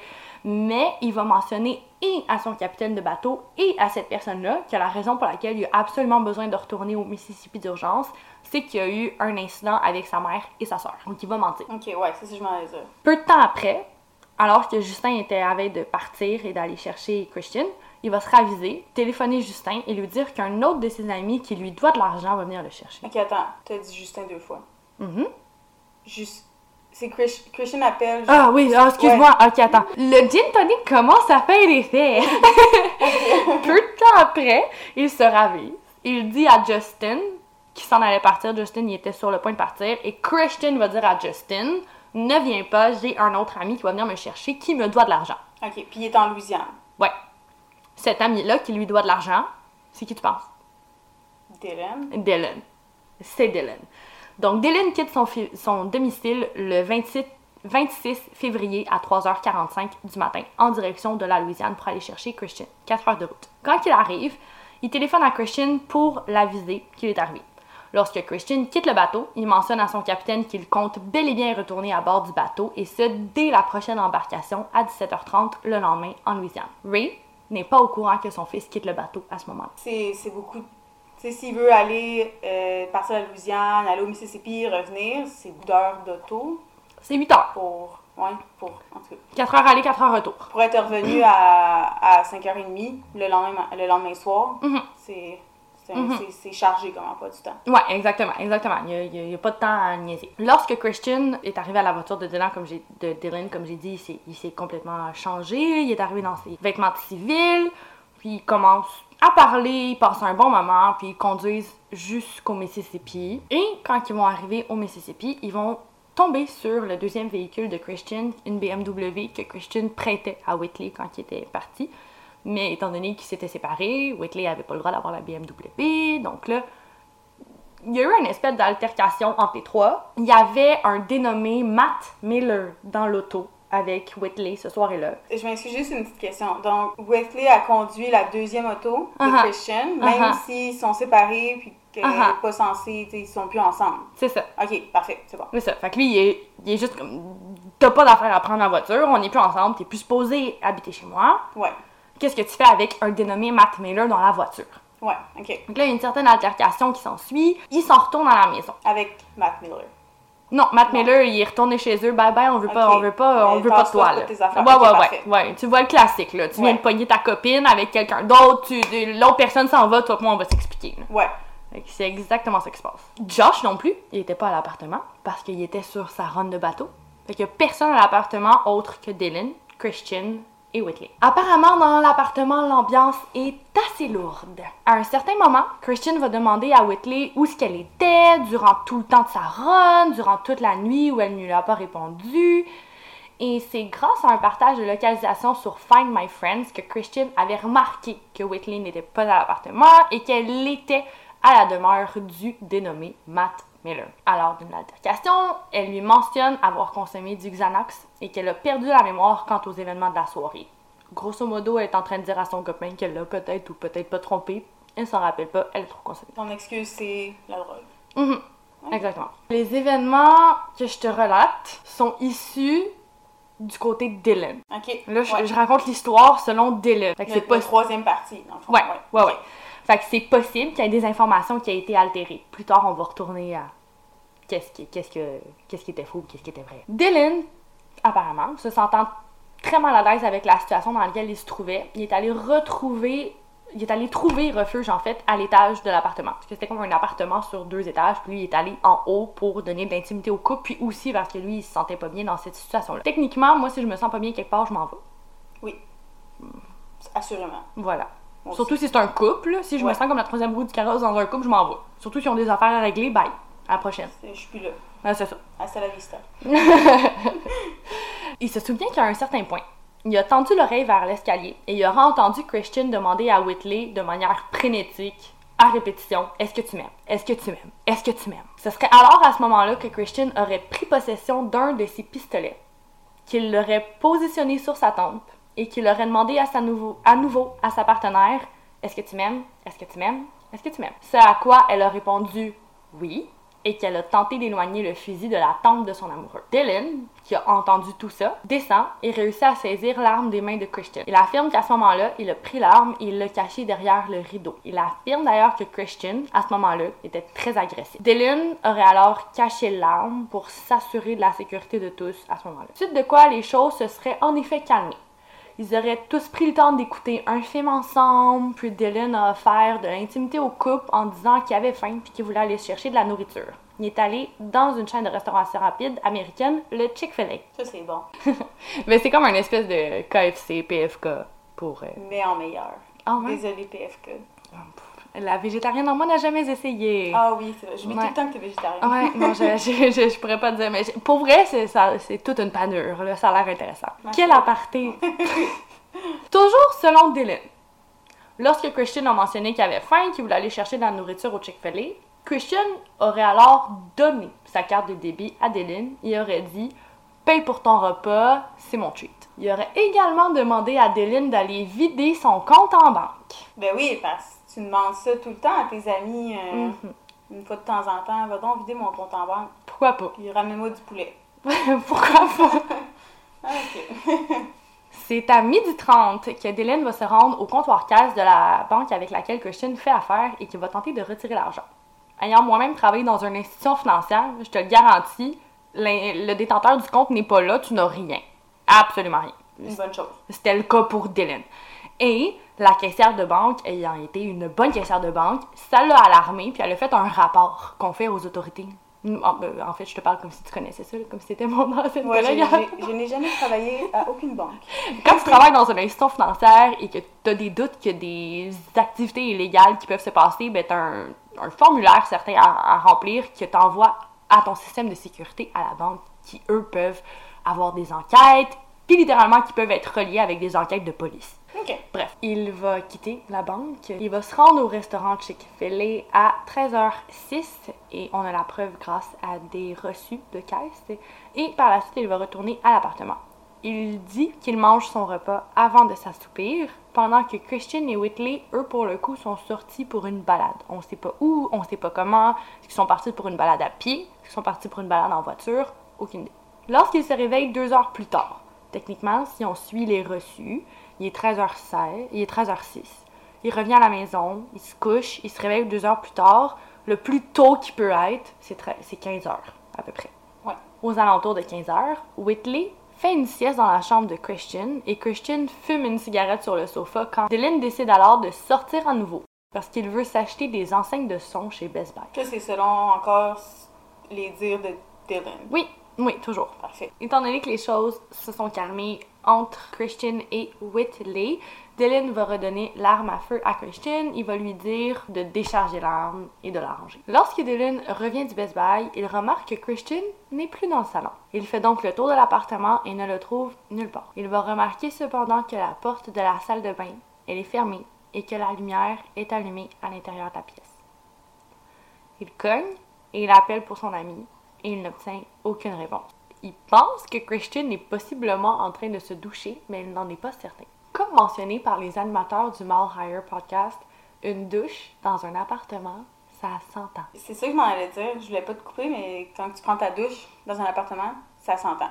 mais il va mentionner et à son capitaine de bateau et à cette personne-là que la raison pour laquelle il a absolument besoin de retourner au Mississippi d'urgence, c'est qu'il y a eu un incident avec sa mère et sa soeur. Donc il va mentir. Ok, ouais, c'est ça que je m'en. Peu de temps après, alors que Justin était à veille de partir et d'aller chercher Christian, il va se raviser, téléphoner Justin et lui dire qu'un autre de ses amis qui lui doit de l'argent va venir le chercher. Ok, attends, t'as dit Justin deux fois. Mhm. Juste. C'est Chris- Christian appelle. Ah oui, ah, excuse-moi, ok, attends. Le gin tonic commence à faire l'effet. Peu de temps après, il se ravise. Il dit à Justin qu'il s'en allait partir. Justin, il était sur le point de partir. Et Christian va dire à Justin Ne viens pas, j'ai un autre ami qui va venir me chercher qui me doit de l'argent. Ok, puis il est en Louisiane. Ouais. Cet ami-là qui lui doit de l'argent, c'est qui tu penses? Dylan. Dylan. C'est Dylan. Donc, Dylan quitte son, domicile le 28 26 février à 3h45 du matin en direction de la Louisiane pour aller chercher Christian. 4 heures de route. Quand il arrive, il téléphone à Christian pour l'aviser qu'il est arrivé. Lorsque Christian quitte le bateau, il mentionne à son capitaine qu'il compte bel et bien retourner à bord du bateau et ce dès la prochaine embarcation à 17h30 le lendemain en Louisiane. Ray n'est pas au courant que son fils quitte le bateau à ce moment-là. C'est beaucoup. Tu sais, s'il veut aller euh, partir à la Louisiane, aller au Mississippi, revenir, c'est beaucoup d'heures d'auto C'est 8 heures. pour. Ouais, pour. En tout cas. 4 heures aller, 4 heures retour. Pour être revenu à, à 5h30 le lendemain, le lendemain soir, Mhm. c'est. C'est. C'est- c'est chargé comme pas du temps. Ouais, exactement, exactement. Il n'y a, pas de temps à niaiser. Lorsque Christian est arrivé à la voiture de Dylan, comme j'ai, de Dylan, comme j'ai dit, il s'est, il s'est complètement changé. Il est arrivé dans ses vêtements de civil, puis il commence à parler, il passe un bon moment, puis ils conduisent jusqu'au Mississippi. Et quand ils vont arriver au Mississippi, ils vont tomber sur le deuxième véhicule de Christian, une BMW que Christian prêtait à Whitley quand il était parti. Mais étant donné qu'ils s'étaient séparés, Whitley avait pas le droit d'avoir la BMW. Donc là, il y a eu une espèce d'altercation entre les trois. Il y avait un dénommé Matt Miller dans l'auto avec Whitley ce soir-là. Je m'excuse juste une petite question. Donc, Whitley a conduit la deuxième auto de Uh-huh. Christian, même Uh-huh. s'ils sont séparés puis qu'elle Uh-huh. n'est pas sais, ils sont plus ensemble. C'est ça. Ok, parfait, c'est bon. C'est ça. Fait que lui, il est, il est juste comme. T'as pas d'affaire à prendre la voiture, on n'est plus ensemble, t'es plus supposé habiter chez moi. Ouais, Qu'est-ce que tu fais avec un dénommé Matt Miller dans la voiture? ouais, ok. Donc là, il y a une certaine altercation qui s'ensuit. Ils s'en retournent à la maison. Avec Matt Miller. Non, Matt Miller, il est retourné chez eux. Bye bye, on veut pas, on veut pas, on Mais veut pas de toi, là. tes affaires. Ouais, ouais, ouais, ouais. Tu vois le classique, là. Tu viens Ouais. de pogner ta copine avec quelqu'un d'autre, l'autre personne s'en va, toi et moi, on va s'expliquer. Ouais. C'est exactement ça qui se passe. Josh non plus, il était pas à l'appartement parce qu'il était sur sa run de bateau. Fait qu'il y a personne à l'appartement autre que Dylan, Christian et Whitley. Apparemment, dans l'appartement, l'ambiance est assez lourde. À un certain moment, Christian va demander à Whitley où est-ce qu'elle était durant tout le temps de sa run, durant toute la nuit où elle ne lui a pas répondu. Et c'est grâce à un partage de localisation sur Find My Friends que Christian avait remarqué que Whitley n'était pas à l'appartement et qu'elle était à la demeure du dénommé Matt Miller. L'heure d'une altercation, elle lui mentionne avoir consommé du Xanax et qu'elle a perdu la mémoire quant aux événements de la soirée. Grosso modo, elle est en train de dire à son copain qu'elle l'a peut-être ou peut-être pas trompé. Elle s'en rappelle pas, elle est trop consommée. Ton excuse, c'est la drogue. Mhm. Exactement. Les événements que je te relate sont issus du côté de Dylan. Ok. Là, je, ouais. je raconte l'histoire selon Dylan. Fait que Le- c'est la possible. troisième partie, dans le fond. Ouais, ouais, ouais. Fait que c'est possible qu'il y ait des informations qui aient été altérées. Plus tard, on va retourner à qu'est-ce qui, qu'est-ce que, qu'est-ce qui était faux, qu'est-ce qui était vrai. Dylan, apparemment, se sentant très mal à l'aise avec la situation dans laquelle il se trouvait, il est allé retrouver, il est allé trouver refuge en fait à l'étage de l'appartement. Parce que c'était comme un appartement sur deux étages, puis lui il est allé en haut pour donner de l'intimité au couple, puis aussi parce que lui il se sentait pas bien dans cette situation-là. Techniquement, moi si je me sens pas bien quelque part, je m'en vais. Oui. Assurément. Voilà. Moi Surtout si c'est un couple. Si je me sens comme la troisième roue du carrosse dans un couple, je m'en vais. Surtout si on a des affaires à régler, bye. À la prochaine. Je suis plus là. Ah, c'est ça. Hasta la vista. Il se souvient qu'à un certain point, il a tendu l'oreille vers l'escalier et il aura entendu Christian demander à Whitley de manière frénétique, à répétition, Est-ce que tu m'aimes? Est-ce que tu m'aimes? Est-ce que tu m'aimes Ce serait alors à ce moment-là que Christian aurait pris possession d'un de ses pistolets, qu'il l'aurait positionné sur sa tempe et qu'il aurait demandé à, sa nouveau, à nouveau à sa partenaire Est-ce que tu m'aimes? Est-ce que tu m'aimes? Est-ce que tu m'aimes Ce à quoi elle a répondu Oui et qu'elle a tenté d'éloigner le fusil de la tempe de son amoureux. Dylan, qui a entendu tout ça, descend et réussit à saisir l'arme des mains de Christian. Il affirme qu'à ce moment-là, il a pris l'arme et il l'a cachée derrière le rideau. Il affirme d'ailleurs que Christian, à ce moment-là, était très agressif. Dylan aurait alors caché l'arme pour s'assurer de la sécurité de tous à ce moment-là. Suite de quoi, les choses se seraient en effet calmées. Ils auraient tous pris le temps d'écouter un film ensemble, puis Dylan a offert de l'intimité au couple en disant qu'il avait faim puis qu'il voulait aller chercher de la nourriture. Il est allé dans une chaîne de restauration rapide américaine, le Chick-fil-A. Ça, c'est bon. Mais c'est comme un espèce de KFC, PFK pour... euh, Mais en meilleur. Ah ouais? Désolée, PFK. La végétarienne en moi n'a jamais essayé. Ah oui, c'est vrai. Je mets Ouais. tout le temps que t'es végétarien. Ouais, non, je, je, je, je pourrais pas te dire, mais pour vrai, c'est, ça, c'est toute une panure, là, ça a l'air intéressant. Merci. Quel aparté! Toujours selon Dylan. Lorsque Christian a mentionné qu'il avait faim, qu'il voulait aller chercher de la nourriture au Chick-fil-A, Christian aurait alors donné sa carte de débit à Dylan. Il aurait dit Paye pour ton repas, c'est mon treat. Il aurait également demandé à Dylan d'aller vider son compte en banque. Ben oui, parce tu demandes ça tout le temps à tes amis, euh, Mhm. une fois de temps en temps. Va donc vider mon compte en banque, Pourquoi pas? puis ramène-moi du poulet. Pourquoi pas? Ah, ok. C'est à 12h30 que Dylan va se rendre au comptoir caisse de la banque avec laquelle Christian fait affaire et qui va tenter de retirer l'argent. Ayant moi-même travaillé dans une institution financière, je te le garantis, le détenteur du compte n'est pas là, tu n'as rien. Absolument rien. Une bonne chose. C'était le cas pour Dylan. Et la caissière de banque, ayant été une bonne caissière de banque, ça l'a alarmée, puis elle a fait un rapport qu'on fait aux autorités. En ben, en fait, je te parle comme si tu connaissais ça, comme si c'était mon ancienne collègue. je n'ai jamais travaillé à aucune banque. Quand tu travailles dans une institution financière et que tu as des doutes que des activités illégales qui peuvent se passer, ben tu as un, un formulaire certain à, à remplir que tu envoies à ton système de sécurité à la banque qui, eux, peuvent avoir des enquêtes, puis littéralement qui peuvent être reliés avec des enquêtes de police. Ok. Bref, il va quitter la banque. Il va se rendre au restaurant Chick-fil-A à 13h06 et on a la preuve grâce à des reçus de caisse. Et par la suite, il va retourner à l'appartement. il dit qu'il mange son repas avant de s'assoupir, pendant que Christian et Whitley, eux, pour le coup, sont sortis pour une balade. On sait pas où, on sait pas comment, est-ce qu'ils sont partis pour une balade à pied, est-ce qu'ils sont partis pour une balade en voiture, aucune idée. Lorsqu'il se réveille deux heures plus tard, techniquement, si on suit les reçus, il est 13h16, il est 13h06. Il revient à la maison, il se couche, il se réveille deux heures plus tard. Le plus tôt qu'il peut être, c'est 15 heures, à peu près. Ouais. Aux alentours de 15 heures, Whitley fait une sieste dans la chambre de Christian et Christian fume une cigarette sur le sofa quand Dylan décide alors de sortir à nouveau parce qu'il veut s'acheter des enseignes de son chez Best Buy. Ça, c'est selon encore les dires de Dylan. Oui, oui, toujours. Parfait. Étant donné que les choses se sont calmées entre Christian et Whitley, Dylan va redonner l'arme à feu à Christian. Il va lui dire de décharger l'arme et de la ranger. Lorsque Dylan revient du Best Buy, il remarque que Christian n'est plus dans le salon. Il fait donc le tour de l'appartement et ne le trouve nulle part. Il va remarquer cependant que la porte de la salle de bain elle est fermée et que la lumière est allumée à l'intérieur de la pièce. Il cogne et il appelle pour son ami et il n'obtient aucune réponse. Il pense que Christian est possiblement en train de se doucher, mais il n'en est pas certain. Comme mentionné par les animateurs du Mal Hire podcast, une douche dans un appartement, ça s'entend. C'est ça que je m'en allais dire. Je voulais pas te couper, mais quand tu prends ta douche dans un appartement, ça s'entend.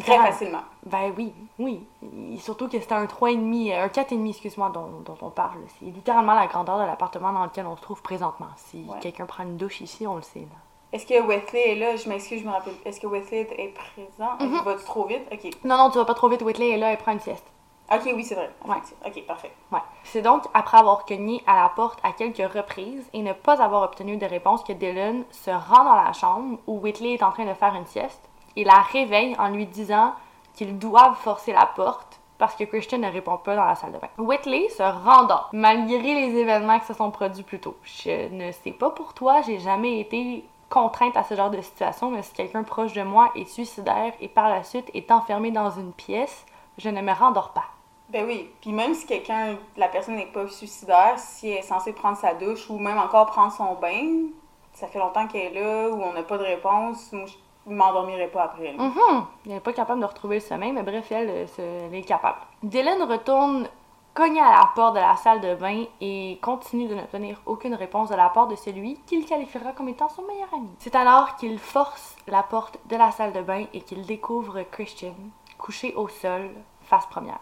Très facilement. Ben oui, oui. Et surtout que c'était un 3,5, un 4,5, excuse-moi, dont, dont on parle. C'est littéralement la grandeur de l'appartement dans lequel on se trouve présentement. Si Ouais. quelqu'un prend une douche ici, on le sait. Là. Est-ce que Wesley est là? Je m'excuse, je me rappelle. Est-ce que Wesley est présent? Mhm. Va-tu trop vite? Ok. Non, non, tu vas pas trop vite. Whitley est là, elle prend une sieste. Ok, oui, c'est vrai. Ouais. Ok, parfait. Ouais. C'est donc après avoir cogné à la porte à quelques reprises et ne pas avoir obtenu de réponse que Dylan se rend dans la chambre où Whitley est en train de faire une sieste et la réveille en lui disant qu'ils doivent forcer la porte parce que Christian ne répond pas dans la salle de bain. Whitley se rendort malgré les événements qui se sont produits plus tôt. Je ne sais pas pour toi, j'ai jamais été contrainte à ce genre de situation, mais si quelqu'un proche de moi est suicidaire et par la suite est enfermé dans une pièce, je ne me rendors pas. Ben oui. Puis même si quelqu'un, la personne n'est pas suicidaire, si elle est censée prendre sa douche ou même encore prendre son bain, ça fait longtemps qu'elle est là ou on n'a pas de réponse, moi, je m'endormirai pas après. Mhm. Elle n'est pas capable de retrouver le sommeil, mais bref, elle, euh, elle est capable. Dylan retourne cogner à la porte de la salle de bain et continue de n'obtenir aucune réponse de la part de celui qu'il qualifiera comme étant son meilleur ami. C'est alors qu'il force la porte de la salle de bain et qu'il découvre Christian couché au sol, face première.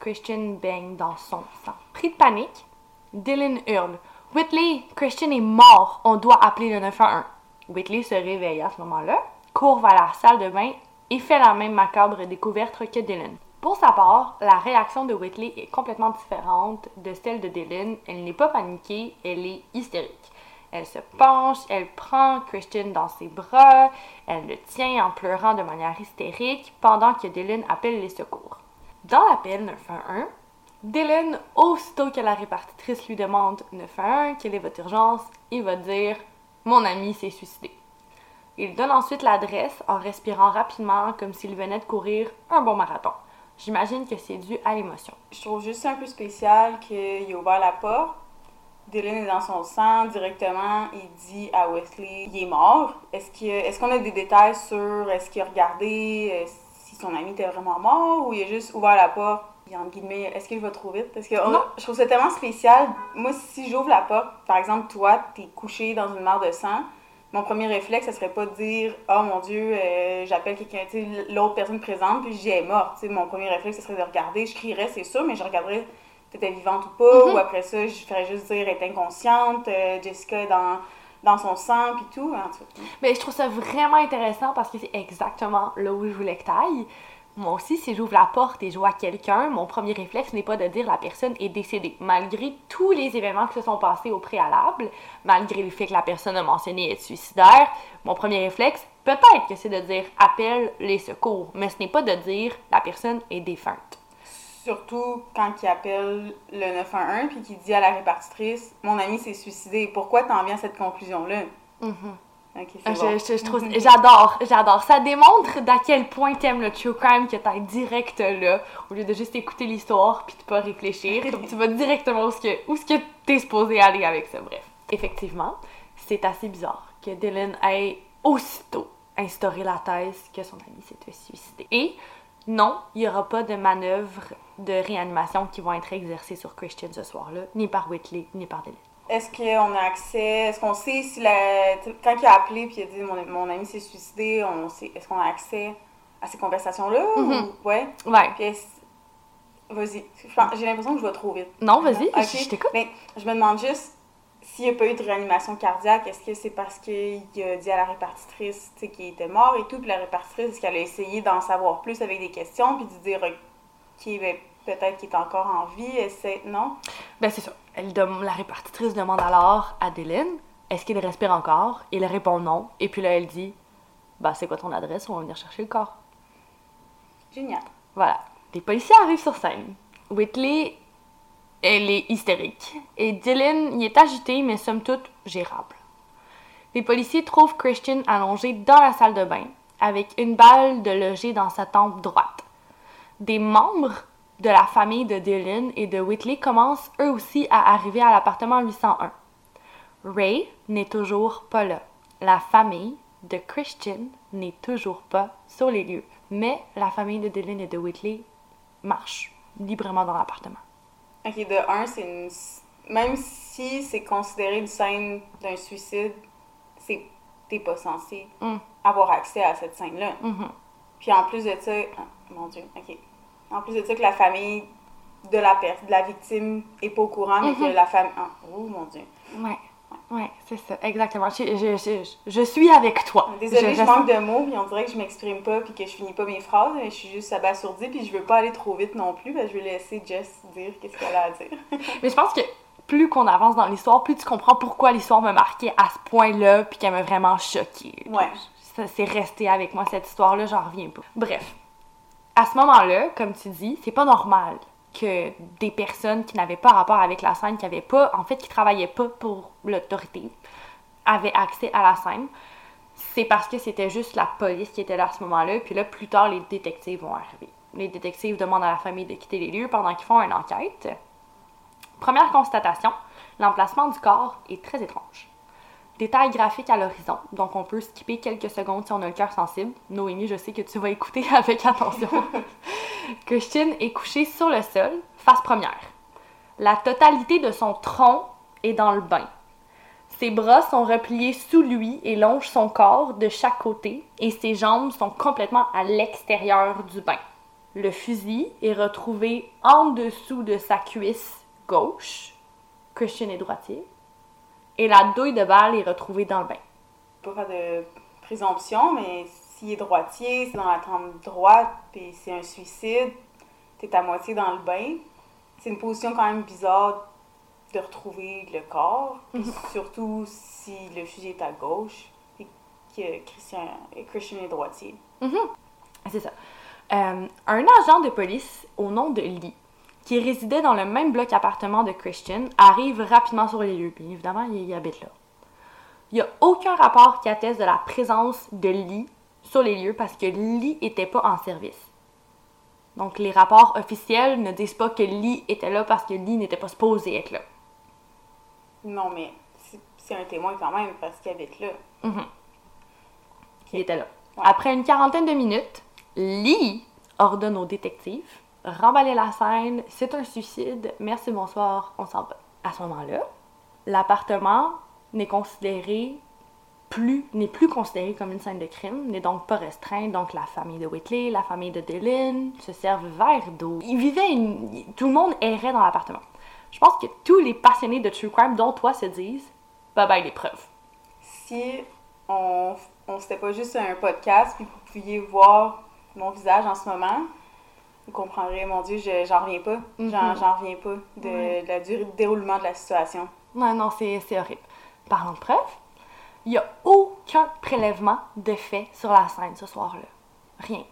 Christian baigne dans son sang. Pris de panique, Dylan hurle Whitley, Christian est mort, on doit appeler le 911. Whitley se réveille à ce moment-là, court vers la salle de bain et fait la même macabre découverte que Dylan. Pour sa part, la réaction de Whitley est complètement différente de celle de Dylan. Elle n'est pas paniquée, elle est hystérique. Elle se penche, elle prend Christian dans ses bras, elle le tient en pleurant de manière hystérique pendant que Dylan appelle les secours. Dans l'appel 911, Dylan, aussitôt que la répartitrice lui demande 911 quelle est votre urgence, il va dire Mon ami s'est suicidé. Il donne ensuite l'adresse en respirant rapidement comme s'il venait de courir un bon marathon. J'imagine que c'est dû à l'émotion. Je trouve juste un peu spécial qu'il ait ouvert la porte. Dylan est dans son sang directement. Il dit à Wesley il est mort. Est-ce qu'il y a- qu'on des détails sur est-ce qu'il a regardé euh, si son ami était vraiment mort ou il a juste ouvert la porte et entre guillemets, est-ce qu'il va trop vite? Parce que on- je trouve ça tellement spécial. Moi, si j'ouvre la porte, par exemple, toi, t'es couché dans une mare de sang, mon premier réflexe, ce serait pas de dire Oh mon Dieu, euh, j'appelle quelqu'un, tu l'autre personne présente, puis j'y est morte. Tu sais, mon premier réflexe, ce serait de regarder. Je crierais, c'est sûr, mais je regarderais elle est vivante ou pas, Mhm. ou après ça, je ferais juste dire elle est inconsciente, euh, Jessica est dans, dans son sang, puis tout. En tout cas. Mais je trouve ça vraiment intéressant parce que c'est exactement là où je voulais que t'ailles. Moi aussi, si j'ouvre la porte et je vois quelqu'un, mon premier réflexe n'est pas de dire la personne est décédée. Malgré tous les événements qui se sont passés au préalable, malgré le fait que la personne a mentionné être suicidaire, mon premier réflexe, peut-être que c'est de dire appelle les secours, mais ce n'est pas de dire la personne est défunte. Surtout quand il appelle le 911 puis qu'il dit à la répartitrice Mon ami s'est suicidé. Pourquoi t'en viens à cette conclusion-là c'est Mhm. Je, bon. je- je trouve, j'adore, j'adore. Ça démontre d'à quel point t'aimes le true crime que t'es direct là, au lieu de juste écouter l'histoire puis de pas réfléchir. Comme tu vas directement où ce que, où ce que t'es supposé aller avec ça. Bref. Effectivement, c'est assez bizarre que Dylan ait aussitôt instauré la thèse que son ami s'était suicidé. Et non, il n'y aura pas de manœuvre de réanimation qui vont être exercées sur Christian ce soir-là, ni par Whitley, ni par Dylan. Est-ce qu'on a accès, est-ce qu'on sait si la, quand il a appelé puis il a dit mon, mon ami s'est suicidé, on sait, est-ce qu'on a accès à ces conversations-là? Ou- ouais? Ouais. Puis Vas-y. J'ai l'impression que je vais trop vite. Non, vas-y, je, t'écoute. Mais je me demande juste s'il n'y a pas eu de réanimation cardiaque, est-ce que c'est parce qu'il a dit à la répartitrice qu'il était mort et tout, puis la répartitrice, est-ce qu'elle a essayé d'en savoir plus avec des questions, puis de dire ok, ben, peut-être qu'il est encore en vie, essaie... non? Ben, c'est ça. Elle dem- la répartitrice demande alors à Dylan est-ce qu'il respire encore? Il répond non. Et puis là, elle dit bah, c'est quoi ton adresse? On va venir chercher le corps. Génial. Voilà. Les policiers arrivent sur scène. Whitley, elle est hystérique. Et Dylan, il est agité, mais somme toute gérable. Les policiers trouvent Christian allongé dans la salle de bain, avec une balle de logée dans sa tempe droite. Des membres de la famille de Dylan et de Whitley commencent eux aussi à arriver à l'appartement 801. Ray n'est toujours pas là. La famille de Christian n'est toujours pas sur les lieux. Mais la famille de Dylan et de Whitley marche librement dans l'appartement. Ok, de un, c'est une. Même si c'est considéré une scène d'un suicide, c'est. T'es pas censé Mm. avoir accès à cette scène-là. Mhm. Puis en plus de ça, ah, mon Dieu, ok. En plus de ça, que la famille de la, de la victime est pas au courant, mais que Mhm. la famille. oh mon Dieu. Ouais, ouais, c'est ça, exactement. Je, je, je, je suis avec toi. Désolée, je, je manque de mots, puis on dirait que je m'exprime pas, puis que je finis pas mes phrases, mais je suis juste abasourdie, puis je veux pas aller trop vite non plus, ben, je vais laisser Jess dire qu'est-ce qu'elle a à dire. Mais je pense que plus qu'on avance dans l'histoire, plus tu comprends pourquoi l'histoire m'a marqué à ce point-là, puis qu'elle m'a vraiment choquée. Ouais. Ça c'est resté avec moi, cette histoire-là, j'en reviens pas. Bref, à ce moment-là, comme tu dis, c'est pas normal que des personnes qui n'avaient pas rapport avec la scène, qui avaient pas, en fait, qui travaillaient pas pour l'autorité, avaient accès à la scène. C'est parce que c'était juste la police qui était là à ce moment-là, puis là, plus tard, les détectives vont arriver. Les détectives demandent à la famille de quitter les lieux pendant qu'ils font une enquête. Première constatation, l'emplacement du corps est très étrange. Détail graphique à l'horizon, donc on peut skipper quelques secondes si on a le cœur sensible. Noémie, je sais que tu vas écouter avec attention. Christian est couché sur le sol, face première. La totalité de son tronc est dans le bain. Ses bras sont repliés sous lui et longent son corps de chaque côté, et ses jambes sont complètement à l'extérieur du bain. Le fusil est retrouvé en dessous de sa cuisse gauche. Christian est droitier. Et la douille de balle est retrouvée dans le bain. Pas faire de présomption, mais s'il est droitier, c'est dans la tempe droite, puis c'est un suicide, t'es à moitié dans le bain. C'est une position quand même bizarre de retrouver le corps, puis surtout si le fusil est à gauche, et que Christian, Christian est droitier. C'est ça. Euh, un agent de police au nom de Lee, qui résidait dans le même bloc appartement de Christian, arrive rapidement sur les lieux. Bien évidemment, il, il habite là. Il n'y a aucun rapport qui atteste de la présence de Lee sur les lieux parce que Lee n'était pas en service. Donc, les rapports officiels ne disent pas que Lee était là parce que Lee n'était pas supposé être là. Non, mais c'est- un témoin quand même, parce qu'il habite là. Il était là. Ouais. Après une quarantaine de minutes, Lee ordonne aux détectives remballer la scène, c'est un suicide, merci, bonsoir, on s'en va. À ce moment-là, l'appartement n'est considéré plus n'est plus considéré comme une scène de crime, n'est donc pas restreint. Donc la famille de Whitley, la famille de Dylan se servent verre d'eau. Ils vivaient une... tout le monde errait dans l'appartement. Je pense que tous les passionnés de true crime, dont toi, se disent bye bye les preuves. Si on, on c'était pas juste un podcast, puis vous pouviez voir mon visage en ce moment, vous comprendrez, mon Dieu, je- j'en reviens pas. J'en Mhm. j'en reviens pas de, la durée de déroulement de la situation. Non, non, c'est horrible. Parlant de preuves, il n'y a aucun prélèvement de fait sur la scène ce soir-là. Rien.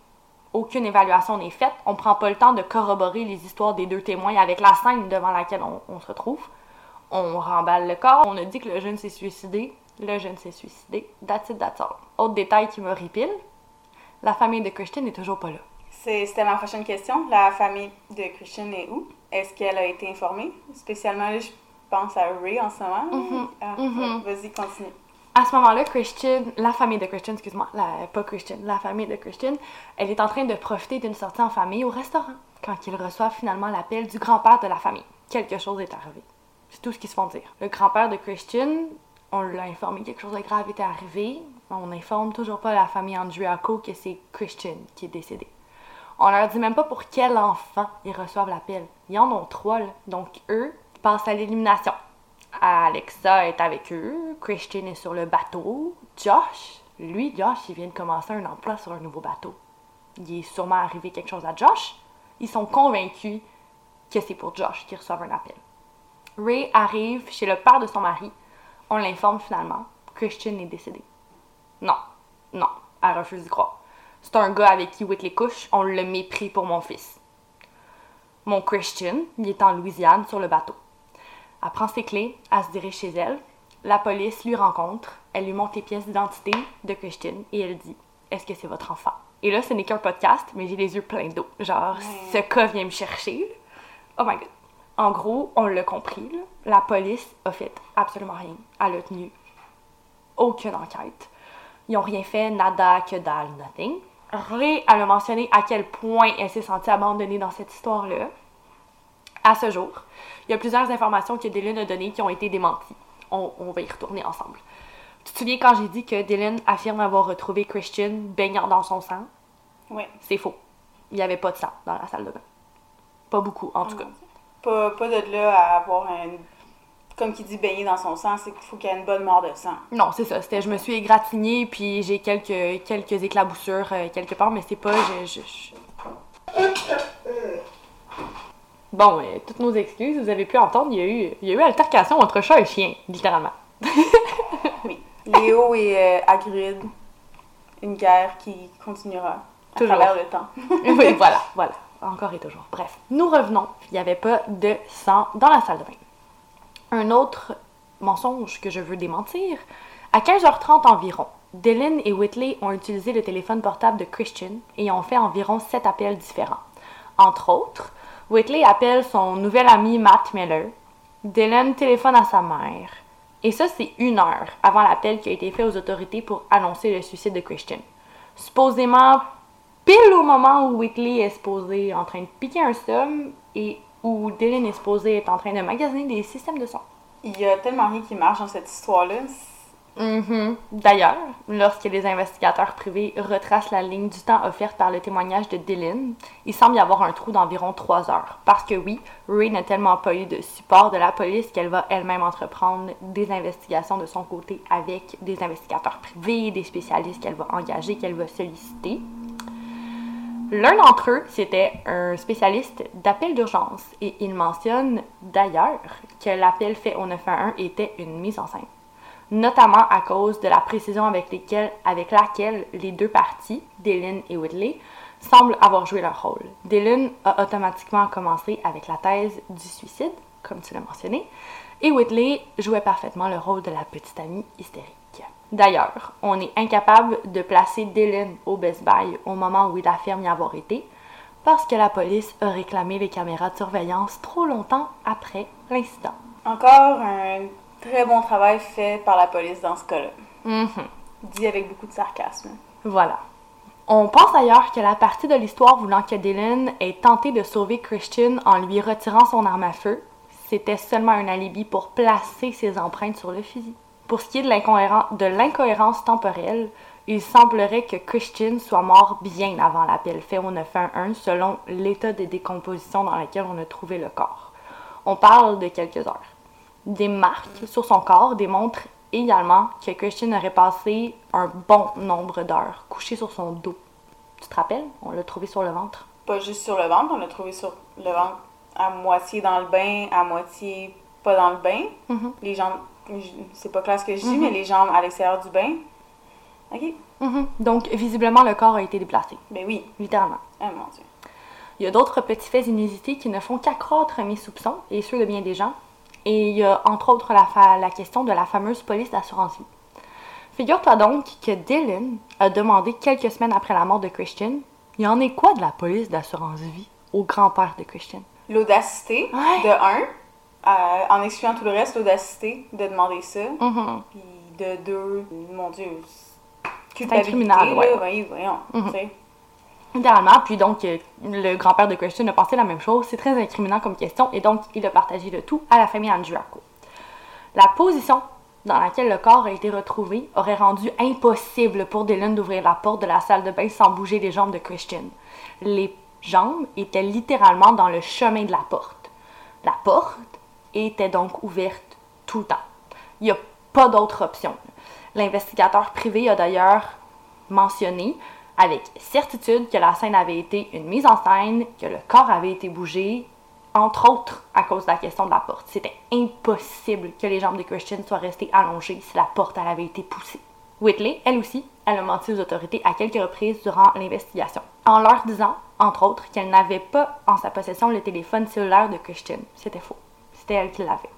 Aucune évaluation n'est faite. On prend pas le temps de corroborer les histoires des deux témoins avec la scène devant laquelle on, on se retrouve. On remballe le corps. On a dit que le jeune s'est suicidé. Le jeune s'est suicidé. That's it, that's all. Autre détail qui me ripile, la famille de Christian n'est toujours pas là. C'était ma prochaine question. La famille de Christian est où? Est-ce qu'elle a été informée? Spécialement, je pense à Ray en ce moment. Mhm, Ah, mhm. ouais, Vas-y, continue. À ce moment-là, Christian, la famille de Christian, excuse-moi, pas Christian, la famille de Christian, elle est en train de profiter d'une sortie en famille au restaurant quand ils reçoivent finalement l'appel du grand-père de la famille. Quelque chose est arrivé. C'est tout ce qu'ils se font dire. Le grand-père de Christian, on l'a informé que quelque chose de grave était arrivé. On n'informe toujours pas la famille Andriaco que c'est Christian qui est décédé. On leur dit même pas pour quel enfant ils reçoivent l'appel. Ils en ont trois, là. Donc, eux passent à l'élimination. Alexa est avec eux. Christian est sur le bateau. Josh, lui, Josh, il vient de commencer un emploi sur un nouveau bateau. Il est sûrement arrivé quelque chose à Josh. Ils sont convaincus que c'est pour Josh qu'ils reçoivent un appel. Ray arrive chez le père de son mari. On l'informe finalement. Christian est décédé. Non, non, elle refuse d'y croire. C'est un gars avec qui Whitley couche, on le mépris pour mon fils. Mon Christian, il est en Louisiane sur le bateau. Elle prend ses clés, elle se dirige chez elle. La police lui rencontre, elle lui montre les pièces d'identité de Christian et elle dit Est-ce que c'est votre enfant? Et là, ce n'est qu'un podcast, mais j'ai les yeux pleins d'eau. Genre, ce cas vient me chercher. Oh my god. En gros, on l'a compris, là, la police a fait absolument rien. Elle a tenu aucune enquête. Ils n'ont rien fait, nada, que dalle, nothing. Ray, elle a mentionné à quel point elle s'est sentie abandonnée dans cette histoire-là. À ce jour, il y a plusieurs informations que Dylan a données qui ont été démenties. On, on va y retourner ensemble. Tu te souviens quand j'ai dit que Dylan affirme avoir retrouvé Christian baignant dans son sang? Oui. C'est faux. Il n'y avait pas de sang dans la salle de bain. Pas beaucoup, en tout cas. Pas, pas de là à avoir un. Comme qui dit baigner dans son sang, c'est qu'il faut qu'il y ait une bonne mort de sang. Non, c'est ça. C'était, je me suis égratignée, puis j'ai quelques, quelques éclaboussures euh, quelque part, mais c'est pas. Je, je- je- Bon, euh, toutes nos excuses, vous avez pu entendre, il y a eu, il y a eu altercation entre chat et chien, littéralement. Oui. Léo et euh, Hagrid, une guerre qui continuera à Toujours. travers le temps. oui, voilà, voilà. Encore et toujours. Bref, nous revenons. Il n'y avait pas de sang dans la salle de bain. Un autre mensonge que je veux démentir. À 15h30 environ, Dylan et Whitley ont utilisé le téléphone portable de Christian et ont fait environ sept appels différents. Entre autres, Whitley appelle son nouvel ami Matt Miller. Dylan téléphone à sa mère. Et ça, c'est une heure avant l'appel qui a été fait aux autorités pour annoncer le suicide de Christian. Supposément pile au moment où Whitley est supposé en train de piquer un somme et où Dylan est supposé être en train de magasiner des systèmes de son. Il y a tellement rien qui marche dans cette histoire-là. Mhm. D'ailleurs, lorsque les investigateurs privés retracent la ligne du temps offerte par le témoignage de Dylan, il semble y avoir un trou d'environ trois heures. Parce que oui, Ray n'a tellement pas eu de support de la police qu'elle va elle-même entreprendre des investigations de son côté avec des investigateurs privés, des spécialistes qu'elle va engager, qu'elle va solliciter. L'un d'entre eux, c'était un spécialiste d'appel d'urgence et il mentionne d'ailleurs que l'appel fait au 911 était une mise en scène notamment à cause de la précision avec, laquelle les deux parties, Dylan et Whitley, semblent avoir joué leur rôle. Dylan a automatiquement commencé avec la thèse du suicide, comme tu l'as mentionné, et Whitley jouait parfaitement le rôle de la petite amie hystérique. D'ailleurs, on est incapable de placer Dylan au Best Buy au moment où il affirme y avoir été, parce que la police a réclamé les caméras de surveillance trop longtemps après l'incident. Encore un très bon travail fait par la police dans ce cas-là. Mhm. Dit avec beaucoup de sarcasme. Voilà. On pense d'ailleurs que la partie de l'histoire voulant que Dylan ait tenté de sauver Christian en lui retirant son arme à feu, c'était seulement un alibi pour placer ses empreintes sur le fusil. Pour ce qui est de l'incohéren- de l'incohérence temporelle, il semblerait que Christian soit mort bien avant l'appel fait au 911 selon l'état de décomposition dans lequel on a trouvé le corps. On parle de quelques heures. Des marques sur son corps démontrent également que Christian aurait passé un bon nombre d'heures couché sur son dos. Tu te rappelles? On l'a trouvé sur le ventre. Pas juste sur le ventre, on l'a trouvé sur le ventre à moitié dans le bain, à moitié pas dans le bain. Mhm. Les jambes, c'est pas clair ce que je dis, mais les jambes à l'extérieur du bain. Ok? Mhm. Donc, visiblement, le corps a été déplacé, Ben oui. littéralement. Ah mon dieu. Il y a d'autres petits faits inusités qui ne font qu'accroître mes soupçons et ceux de bien des gens. Et il y a entre autres la, question de la fameuse police d'assurance vie. Figure-toi donc que Dylan a demandé quelques semaines après la mort de Christian il y en est quoi de la police d'assurance vie au grand-père de Christian? L'audacité, Ouais. de un, en excluant tout le reste, l'audacité de demander ça. Mhm. Puis de deux, mon Dieu, culpabilité, ouais, là, oui, voyons, tu sais. Littéralement, puis donc euh, le grand-père de Christian a pensé la même chose. C'est très incriminant comme question et donc il a partagé le tout à la famille Andriaco. La position dans laquelle le corps a été retrouvé aurait rendu impossible pour Dylan d'ouvrir la porte de la salle de bain sans bouger les jambes de Christian. Les jambes étaient littéralement dans le chemin de la porte. La porte était donc ouverte tout le temps. Il n'y a pas d'autre option. L'investigateur privé a d'ailleurs mentionné avec certitude que la scène avait été une mise en scène, que le corps avait été bougé, entre autres à cause de la question de la porte. C'était impossible que les jambes de Christian soient restées allongées si la porte avait été poussée. Whitley, elle aussi, elle a menti aux autorités à quelques reprises durant l'investigation, en leur disant, entre autres, qu'elle n'avait pas en sa possession le téléphone cellulaire de Christian. C'était faux. C'était elle qui l'avait.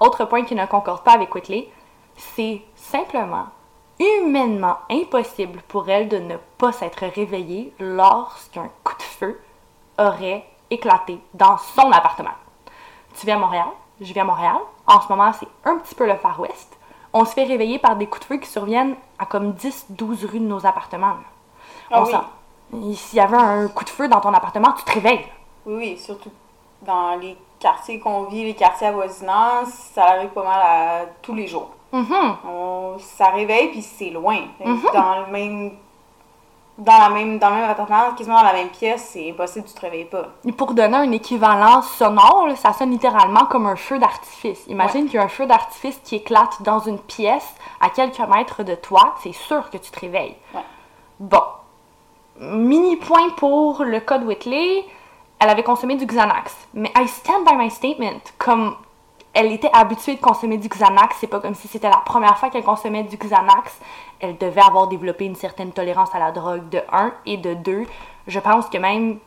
Autre point qui ne concorde pas avec Whitley, c'est simplement humainement impossible pour elle de ne pas s'être réveillée lorsqu'un coup de feu aurait éclaté dans son appartement. Tu vis à Montréal, je vis à Montréal. En ce moment, c'est un petit peu le Far West. On se fait réveiller par des coups de feu qui surviennent à comme 10-12 rues de nos appartements. Ah On oui. S'il y avait un coup de feu dans ton appartement, tu te réveilles. Oui, oui, surtout dans les quartiers qu'on vit, les quartiers avoisinants, ça arrive pas mal à tous les jours. Mhm. On, ça réveille, puis c'est loin. Mhm. Dans le même... Dans, la même, dans le même appartement, quasiment dans la même pièce, c'est impossible, tu te réveilles pas. Et Pour donner un équivalent sonore, là, ça sonne littéralement comme un feu d'artifice. Imagine qu'il y a un feu d'artifice qui éclate dans une pièce à quelques mètres de toi, c'est sûr que tu te réveilles. Ouais. Bon. Mini point pour le code Whitley. Elle avait consommé du Xanax. Mais I stand by my statement. Comme elle était habituée de consommer du Xanax, c'est pas comme si c'était la première fois qu'elle consommait du Xanax. Elle devait avoir développé une certaine tolérance à la drogue de 1 et de 2. Je pense que même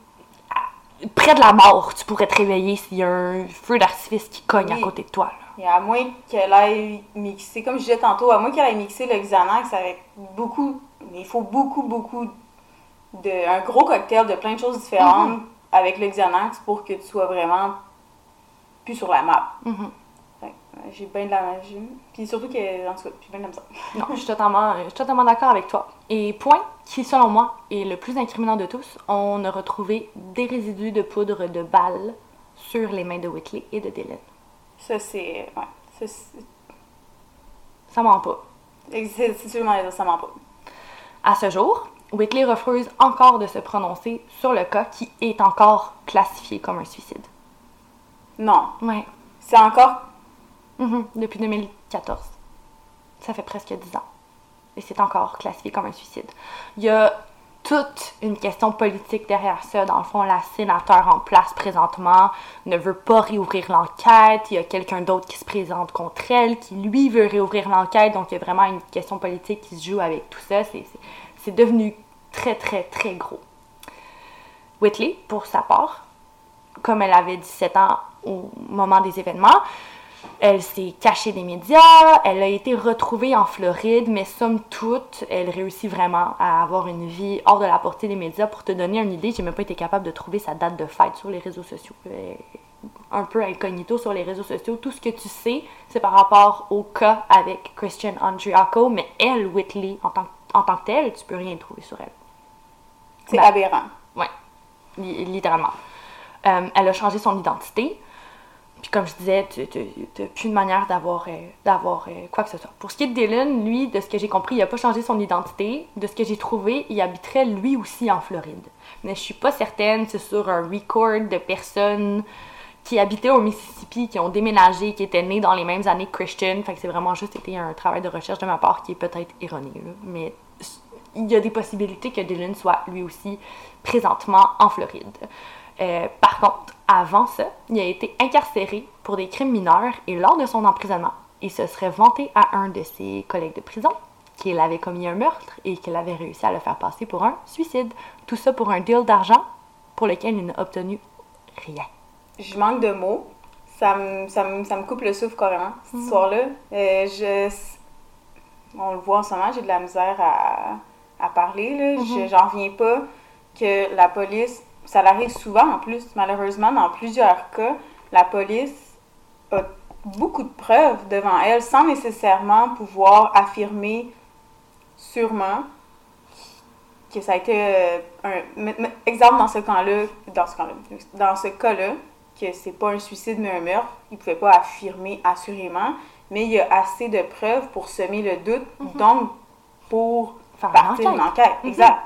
à- près de la mort, tu pourrais te réveiller s'il y a un feu d'artifice qui cogne à côté de toi. là. Et à moins qu'elle aille mixer, comme je disais tantôt, à moins qu'elle aille mixer le Xanax avec beaucoup, il faut beaucoup, beaucoup de, un gros cocktail de plein de choses différentes avec le Xanax pour que tu sois vraiment plus sur la map. Mhm. Que, euh, J'ai bien de la magie. Puis surtout que, en tout cas, j'ai bien de ça. Non, je suis totalement, je suis totalement d'accord avec toi. Et point qui, selon moi, est le plus incriminant de tous, on a retrouvé des résidus de poudre de balle sur les mains de Whitley et de Dylan. Ça, c'est. Ouais. Ça, Ça ment pas. c'est- c'est sûrement ça ment pas. À ce jour, Whitley refuse encore de se prononcer sur le cas qui est encore classifié comme un suicide. Non. Ouais. C'est encore. Mhm, Depuis 2014. Ça fait presque 10 ans. Et c'est encore classifié comme un suicide. Il y a toute une question politique derrière ça. Dans le fond, la sénateur en place présentement ne veut pas réouvrir l'enquête. Il y a quelqu'un d'autre qui se présente contre elle, qui lui veut réouvrir l'enquête. Donc il y a vraiment une question politique qui se joue avec tout ça. C'est- c'est- C'est devenu très, très, très gros. Whitley, pour sa part, comme elle avait 17 ans au moment des événements, elle s'est cachée des médias, elle a été retrouvée en Floride, mais somme toute, elle réussit vraiment à avoir une vie hors de la portée des médias. Pour te donner une idée, j'ai même pas été capable de trouver sa date de fête sur les réseaux sociaux. Un peu incognito sur les réseaux sociaux. Tout ce que tu sais, c'est par rapport au cas avec Christian Andriaco, mais elle, Whitley, en tant, en tant que telle, tu peux rien trouver sur elle. C'est Ben, aberrant. Li- littéralement. Euh, elle a changé son identité. Puis comme je disais, tu n'as plus de manière d'avoir euh, d'avoir euh, quoi que ce soit. Pour ce qui est de Dylan, lui, de ce que j'ai compris, il n'a pas changé son identité. De ce que j'ai trouvé, il habiterait lui aussi en Floride. Mais je suis pas certaine, c'est sur un record de personnes qui habitaient au Mississippi, qui ont déménagé, qui étaient nés dans les mêmes années que Christian. Fait que c'est vraiment juste été un travail de recherche de ma part qui est peut-être erroné. là. Mais il y a des possibilités que Dylan soit lui aussi présentement en Floride. Euh, par contre, avant ça, il a été incarcéré pour des crimes mineurs et lors de son emprisonnement, il se serait vanté à un de ses collègues de prison qu'il avait commis un meurtre et qu'il avait réussi à le faire passer pour un suicide. Tout ça pour un deal d'argent pour lequel il n'a obtenu rien. Je manque de mots. Ça me, ça me, ça me coupe le souffle carrément, cette histoire-là. Euh, je, on le voit en ce moment, j'ai de la misère à, à parler. Là. Je- J'en reviens pas que la police, ça l'arrive souvent en plus, malheureusement, dans plusieurs cas, la police a beaucoup de preuves devant elle sans nécessairement pouvoir affirmer sûrement que ça a été euh, un exemple dans ce cas-là, dans ce cas-là, dans ce cas-là, que c'est pas un suicide mais un meurtre, il pouvait pas affirmer assurément, mais il y a assez de preuves pour semer le doute, donc pour Faire une enquête. une enquête. Exact.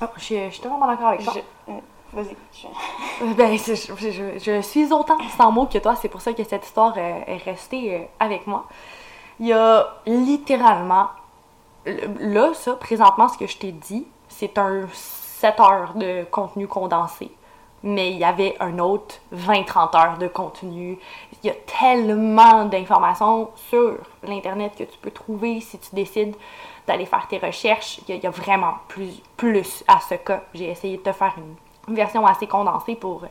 Oh, je, suis- totalement d'accord avec toi. Je- euh, Vas-y. je- Euh, Ben, je, je- je suis autant sans mots que toi, c'est pour ça que cette histoire euh, est restée euh, avec moi. Il y a littéralement, le- là, ça, présentement, ce que je t'ai dit, c'est un 7 heures de contenu condensé. Mais il y avait un autre 20-30 heures de contenu. Il y a tellement d'informations sur l'Internet que tu peux trouver si tu décides d'aller faire tes recherches. Il y a, il y a vraiment plus, plus à ce cas. J'ai essayé de te faire une version assez condensée pour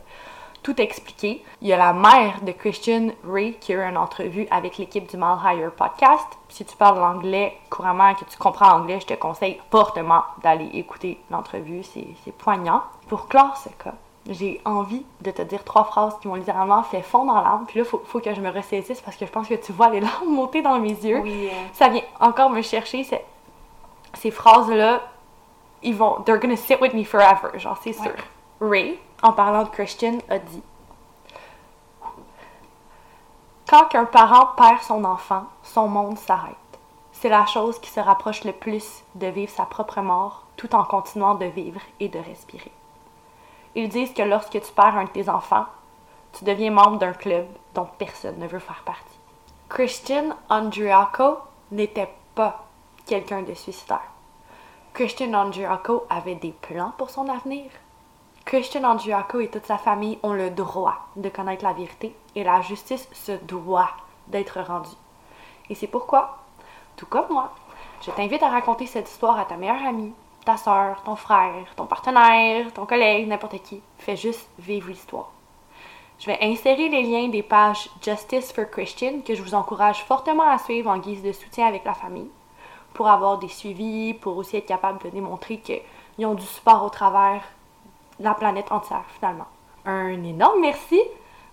tout expliquer. Il y a la mère de Christian Ray qui a eu une entrevue avec l'équipe du Mal Higher podcast. Si tu parles l'anglais couramment, que tu comprends l'anglais, je te conseille fortement d'aller écouter l'entrevue. C'est c'est poignant. Pour clore ce cas, j'ai envie de te dire trois phrases qui m'ont littéralement fait fondre en larmes. Puis là, il faut, faut que je me ressaisisse parce que je pense que tu vois les larmes monter dans mes yeux Oui. euh, ça vient encore me chercher. c'est- Ces phrases-là, ils vont, they're gonna sit with me forever, genre, c'est Ouais. sûr. Ray, en parlant de Christian, a dit Quand un parent perd son enfant, son monde s'arrête. C'est la chose qui se rapproche le plus de vivre sa propre mort tout en continuant de vivre et de respirer. Ils disent que lorsque tu perds un de tes enfants, tu deviens membre d'un club dont personne ne veut faire partie. Christian Andriaco n'était pas quelqu'un de suicidaire. Christian Andriaco avait des plans pour son avenir. Christian Andriaco et toute sa famille ont le droit de connaître la vérité et la justice se doit d'être rendue. Et c'est pourquoi, tout comme moi, je t'invite à raconter cette histoire à ta meilleure amie, ta soeur, ton frère, ton partenaire, ton collègue, n'importe qui. Fais juste vivre l'histoire. Je vais insérer les liens des pages Justice for Christian que je vous encourage fortement à suivre en guise de soutien avec la famille pour avoir des suivis, pour aussi être capable de démontrer qu'ils ont du support au travers la planète entière finalement. Un énorme merci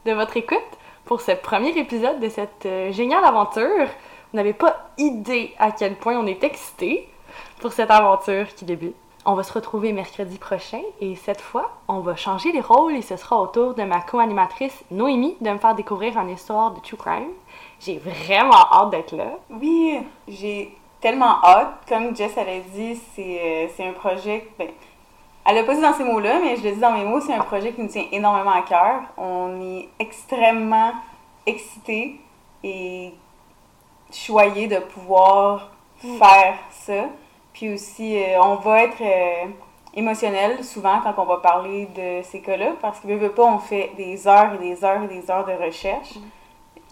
de votre écoute pour ce premier épisode de cette euh, géniale aventure. Vous n'avez pas idée à quel point on est excités pour cette aventure qui débute. On va se retrouver mercredi prochain et cette fois, on va changer les rôles et ce sera au tour de ma co-animatrice Noémie de me faire découvrir une histoire de True Crime. J'ai vraiment hâte d'être là. Oui, j'ai tellement hâte. Comme Jess elle a dit, c'est euh, c'est un projet. Ben, elle l'a pas dit dans ces mots-là, mais je le dis dans mes mots, c'est un projet qui nous tient énormément à cœur. On est extrêmement excités et choyés de pouvoir faire ça. Puis aussi, euh, on va être euh, émotionnel souvent quand on va parler de ces cas-là, parce que veut, veut pas, on fait des heures et des heures et des heures de recherche.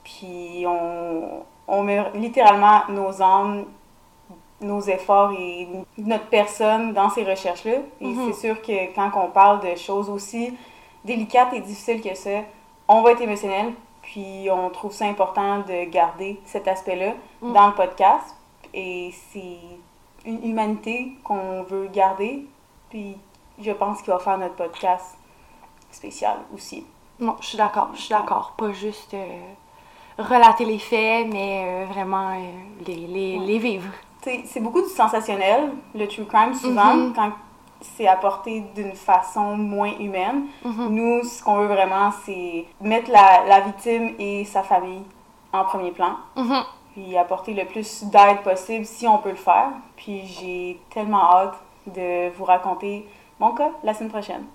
Puis on, on met littéralement nos âmes, nos efforts et notre personne dans ces recherches-là. Et Mhm. c'est sûr que quand on parle de choses aussi délicates et difficiles que ça, on va être émotionnel. Puis on trouve ça important de garder cet aspect-là Mm. dans le podcast. Et c'est une humanité qu'on veut garder. Puis je pense qu'il va faire notre podcast spécial aussi. Non, je suis d'accord, je suis d'accord. Pas juste euh, relater les faits, mais euh, vraiment euh, les, les, Ouais. les vivre. C'est beaucoup du sensationnel, le true crime, souvent, Mhm. quand c'est apporté d'une façon moins humaine. Mhm. Nous, ce qu'on veut vraiment, c'est mettre la, la victime et sa famille en premier plan, Mhm. puis apporter le plus d'aide possible si on peut le faire. Puis j'ai tellement hâte de vous raconter mon cas la semaine prochaine.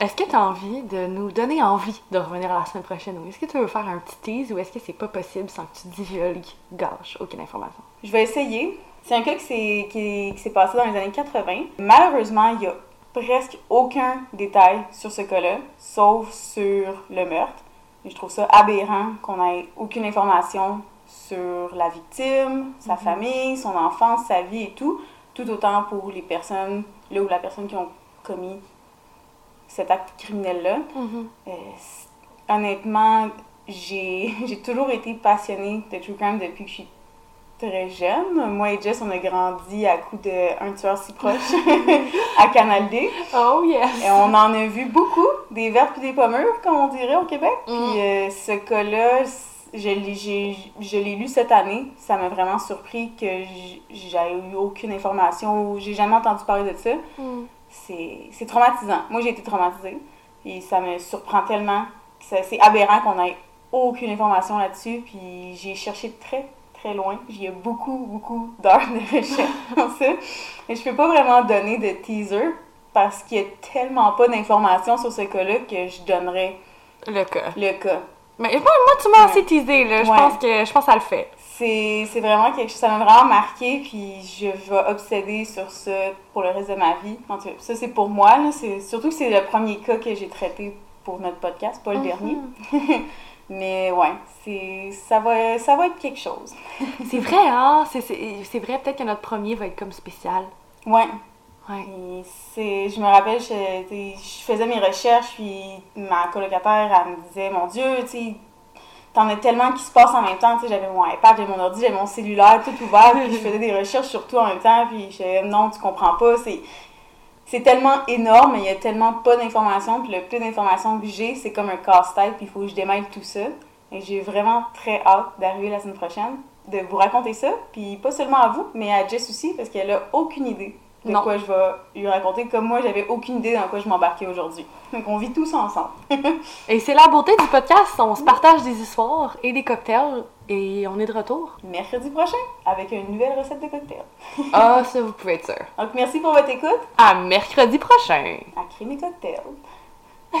Est-ce que tu as envie de nous donner envie de revenir la semaine prochaine? Ou est-ce que tu veux faire un petit tease ou est-ce que c'est pas possible sans que tu divulgages aucune information? Je vais essayer. C'est un cas qui s'est, qui, qui s'est passé dans les années 80. Malheureusement, il n'y a presque aucun détail sur ce cas-là, sauf sur le meurtre. Et je trouve ça aberrant qu'on ait aucune information sur la victime, sa Mhm. famille, son enfance, sa vie et tout. Tout autant pour les personnes, là où la personne qui ont commis cet acte criminel-là. Euh, c- honnêtement, j'ai j'ai toujours été passionnée de true crime depuis que je suis très jeune. Moi et Jess, on a grandi à coup de un tueur si proche à Canal D. Oh yes! Et on en a vu beaucoup, des vertes et des pommures, comme on dirait au Québec. Mm. Puis euh, ce cas-là, je l'ai j'ai- je l'ai lu cette année. Ça m'a vraiment surpris que j'avais eu aucune information ou j'ai jamais entendu parler de ça. C'est c'est traumatisant. Moi, j'ai été traumatisée. Et ça me surprend tellement. ça- C'est aberrant qu'on ait aucune information là-dessus. Puis j'ai cherché très, très loin. J'y ai beaucoup, beaucoup d'heures de recherche dans ça. Et je peux pas vraiment donner de teaser parce qu'il y a tellement pas d'informations sur ce cas-là que je donnerais Le cas. le cas. Mais moi, moi tu m'as Ouais. assez teasé, là. Je Ouais. pense que je pense que ça le fait. C'est vraiment quelque chose, ça m'a vraiment marqué, puis je vais obséder sur ça pour le reste de ma vie. En ça c'est pour moi, là. Surtout que c'est le premier cas que j'ai traité pour notre podcast, pas le dernier. Mais ouais, ça va, ça va être quelque chose. C'est vrai, hein? C'est- vrai, peut-être que notre premier va être comme spécial. Ouais. Ouais. Et je me rappelle, je, faisais mes recherches, puis ma colocataire, elle me disait, mon Dieu, tu sais, t'en as tellement qui se passent en même temps. J'avais mon iPad, j'avais mon ordi, j'avais mon cellulaire tout ouvert, puis je faisais des recherches sur tout en même temps, puis je disais, non, tu comprends pas, c'est, c'est tellement énorme, il y a tellement pas d'informations, puis le peu d'informations que j'ai, c'est comme un casse-tête, puis il faut que je démêle tout ça. Et j'ai vraiment très hâte d'arriver la semaine prochaine, de vous raconter ça, puis pas seulement à vous, mais à Jess aussi, parce qu'elle a aucune idée de Non. quoi je vais lui raconter, comme moi, j'avais aucune idée dans quoi je m'embarquais aujourd'hui. Donc on vit tout ça ensemble. Et c'est la beauté du podcast. On se partage des histoires et des cocktails. Et on est de retour. Mercredi prochain, avec une nouvelle recette de cocktail. Ah, ça, vous pouvez être sûr. Donc merci pour votre écoute. À mercredi prochain. À créer mes cocktails.